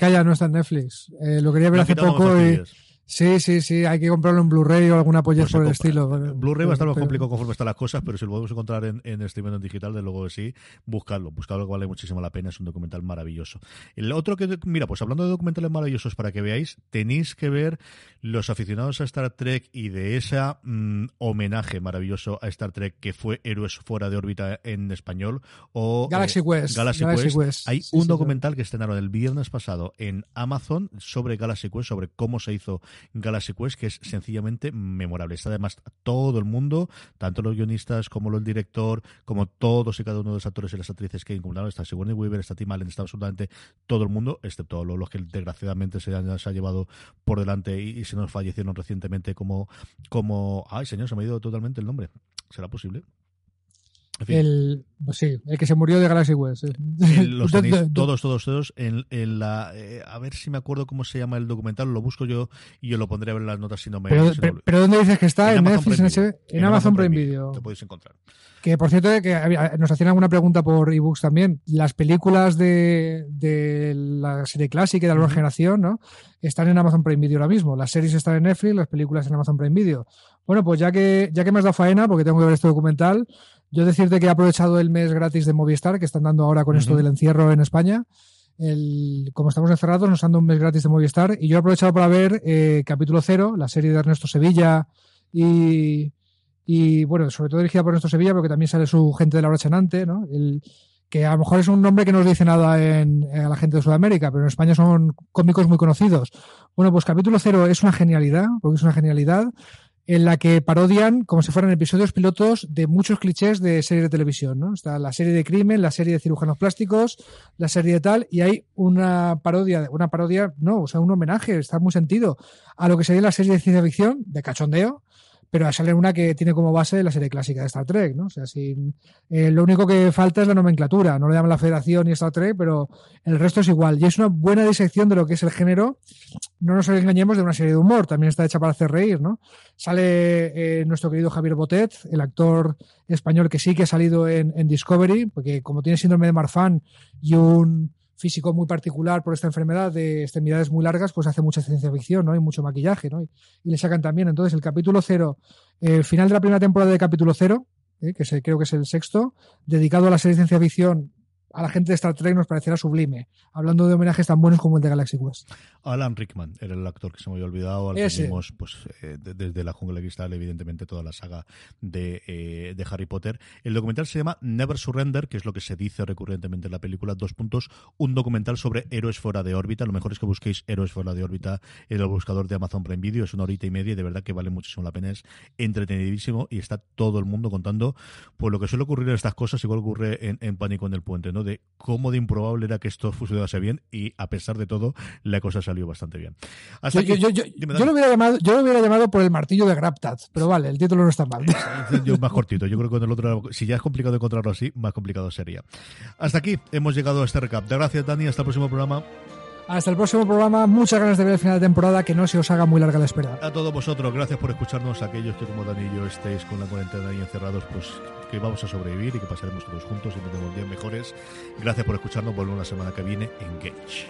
Calla, no está en Netflix. Eh, lo quería ver hace poco y... Sí, sí, sí, hay que comprarlo en Blu-ray o alguna polla por el estilo. Blu-ray va a estar más complicado conforme están las cosas, pero si lo podemos encontrar en, en streaming en digital, de luego sí, buscarlo. Buscarlo que vale muchísimo la pena, es un documental maravilloso. El otro que, mira, pues hablando de documentales maravillosos, para que veáis, tenéis que ver los aficionados a Star Trek y de ese homenaje maravilloso a Star Trek que fue Héroes fuera de órbita en español o Galaxy eh, Quest. Galaxy, Galaxy. Hay Sí, un sí, documental que estrenaron el viernes pasado en Amazon sobre Galaxy Quest, sobre cómo se hizo Galaxy Quest, que es sencillamente memorable. Está además todo el mundo, tanto los guionistas como el director, como todos y cada uno de los actores y las actrices que incumplieron. Está Sigourney Weaver, está Tim Allen, está absolutamente todo el mundo, excepto los, los que desgraciadamente se han, llevado por delante y, y se nos fallecieron recientemente como, como... Ay, señor, se me ha ido totalmente el nombre. ¿Será posible? En fin. El, pues sí, el que se murió de Galaxy West. sí. Eh, Los *laughs* tenéis do- do- todos, todos, todos en, en la... eh, a ver si me acuerdo cómo se llama el documental, lo busco yo y yo lo pondré a ver en las notas si no me... Pero, si pero, ¿dónde dices que está? En, Netflix, en, Prime? Video. en Amazon Prime Video. Te podéis encontrar. Que por cierto, que nos hacían alguna pregunta por ebooks también. Las películas de, de la serie clásica y de la nueva generación, ¿no? Están en Amazon Prime Video ahora mismo. Las series están en Netflix, las películas en Amazon Prime Video. Bueno, pues ya que, ya que me has dado faena, porque tengo que ver este documental, yo decirte que he aprovechado el mes gratis de Movistar, que están dando ahora con esto del encierro en España. El, como estamos encerrados, nos han dado un mes gratis de Movistar y yo he aprovechado para ver eh, capítulo cero, la serie de Ernesto Sevilla y, y bueno, sobre todo dirigida por Ernesto Sevilla, porque también sale su gente de la hora chanante, ¿no? El, que a lo mejor es un nombre que no os dice nada en, a la gente de Sudamérica, pero en España son cómicos muy conocidos. Bueno, pues capítulo cero es una genialidad, porque es una genialidad en la que parodian como si fueran episodios pilotos de muchos clichés de series de televisión, ¿no? Está la serie de crimen, la serie de cirujanos plásticos, la serie de tal, y hay una parodia, una parodia, no, o sea, un homenaje, está muy sentido a lo que sería la serie de ciencia ficción, de cachondeo, pero sale una que tiene como base la serie clásica de Star Trek, ¿no? O sea, sin, eh, lo único que falta es la nomenclatura, no le llaman la Federación ni Star Trek, pero el resto es igual. Y es una buena disección de lo que es el género, no nos engañemos, de una serie de humor, también está hecha para hacer reír, ¿no? Sale eh, nuestro querido Javier Botet, el actor español que sí que ha salido en, en Discovery, porque como tiene síndrome de Marfan y un físico muy particular por esta enfermedad de extremidades muy largas, pues hace mucha ciencia ficción, ¿no? Y mucho maquillaje, ¿no? Y, le sacan también. Entonces, el capítulo cero, eh, el final de la primera temporada de capítulo cero, eh, que se, creo que es el sexto, dedicado a la serie ciencia ficción a la gente de Star Trek nos parecerá sublime, hablando de homenajes tan buenos como el de Galaxy Quest. Alan Rickman era el actor que se me había olvidado, al que vimos pues, eh, de- desde la jungla de cristal, evidentemente toda la saga de, eh, de Harry Potter. El documental se llama Never Surrender, que es lo que se dice recurrentemente en la película, dos puntos, un documental sobre héroes fuera de órbita. Lo mejor es que busquéis héroes fuera de órbita en el buscador de Amazon Prime Video, es una horita y media y de verdad que vale muchísimo la pena, es entretenidísimo y está todo el mundo contando pues lo que suele ocurrir en estas cosas, igual ocurre en, en Pánico en el Puente, ¿no? De cómo de improbable era que esto funcionase bien y a pesar de todo la cosa salió bastante bien. Hasta Yo, aquí- yo- yo- yo lo hubiera llamado, yo lo hubiera llamado por el martillo de Graptat, pero vale, el título no está mal. Yo más cortito. Yo creo que con el otro, si ya es complicado encontrarlo así, más complicado sería. Hasta aquí hemos llegado a este recap. De gracias, Dani. Hasta el próximo programa. Hasta el próximo programa, muchas ganas de ver el final de temporada, que no se os haga muy larga la espera. A todos vosotros, gracias por escucharnos. Aquellos que, como Dani y yo, estéis con la cuarentena y encerrados, pues que vamos a sobrevivir y que pasaremos todos juntos y tendremos días mejores. Gracias por escucharnos. Volvemos la semana que viene en Gage.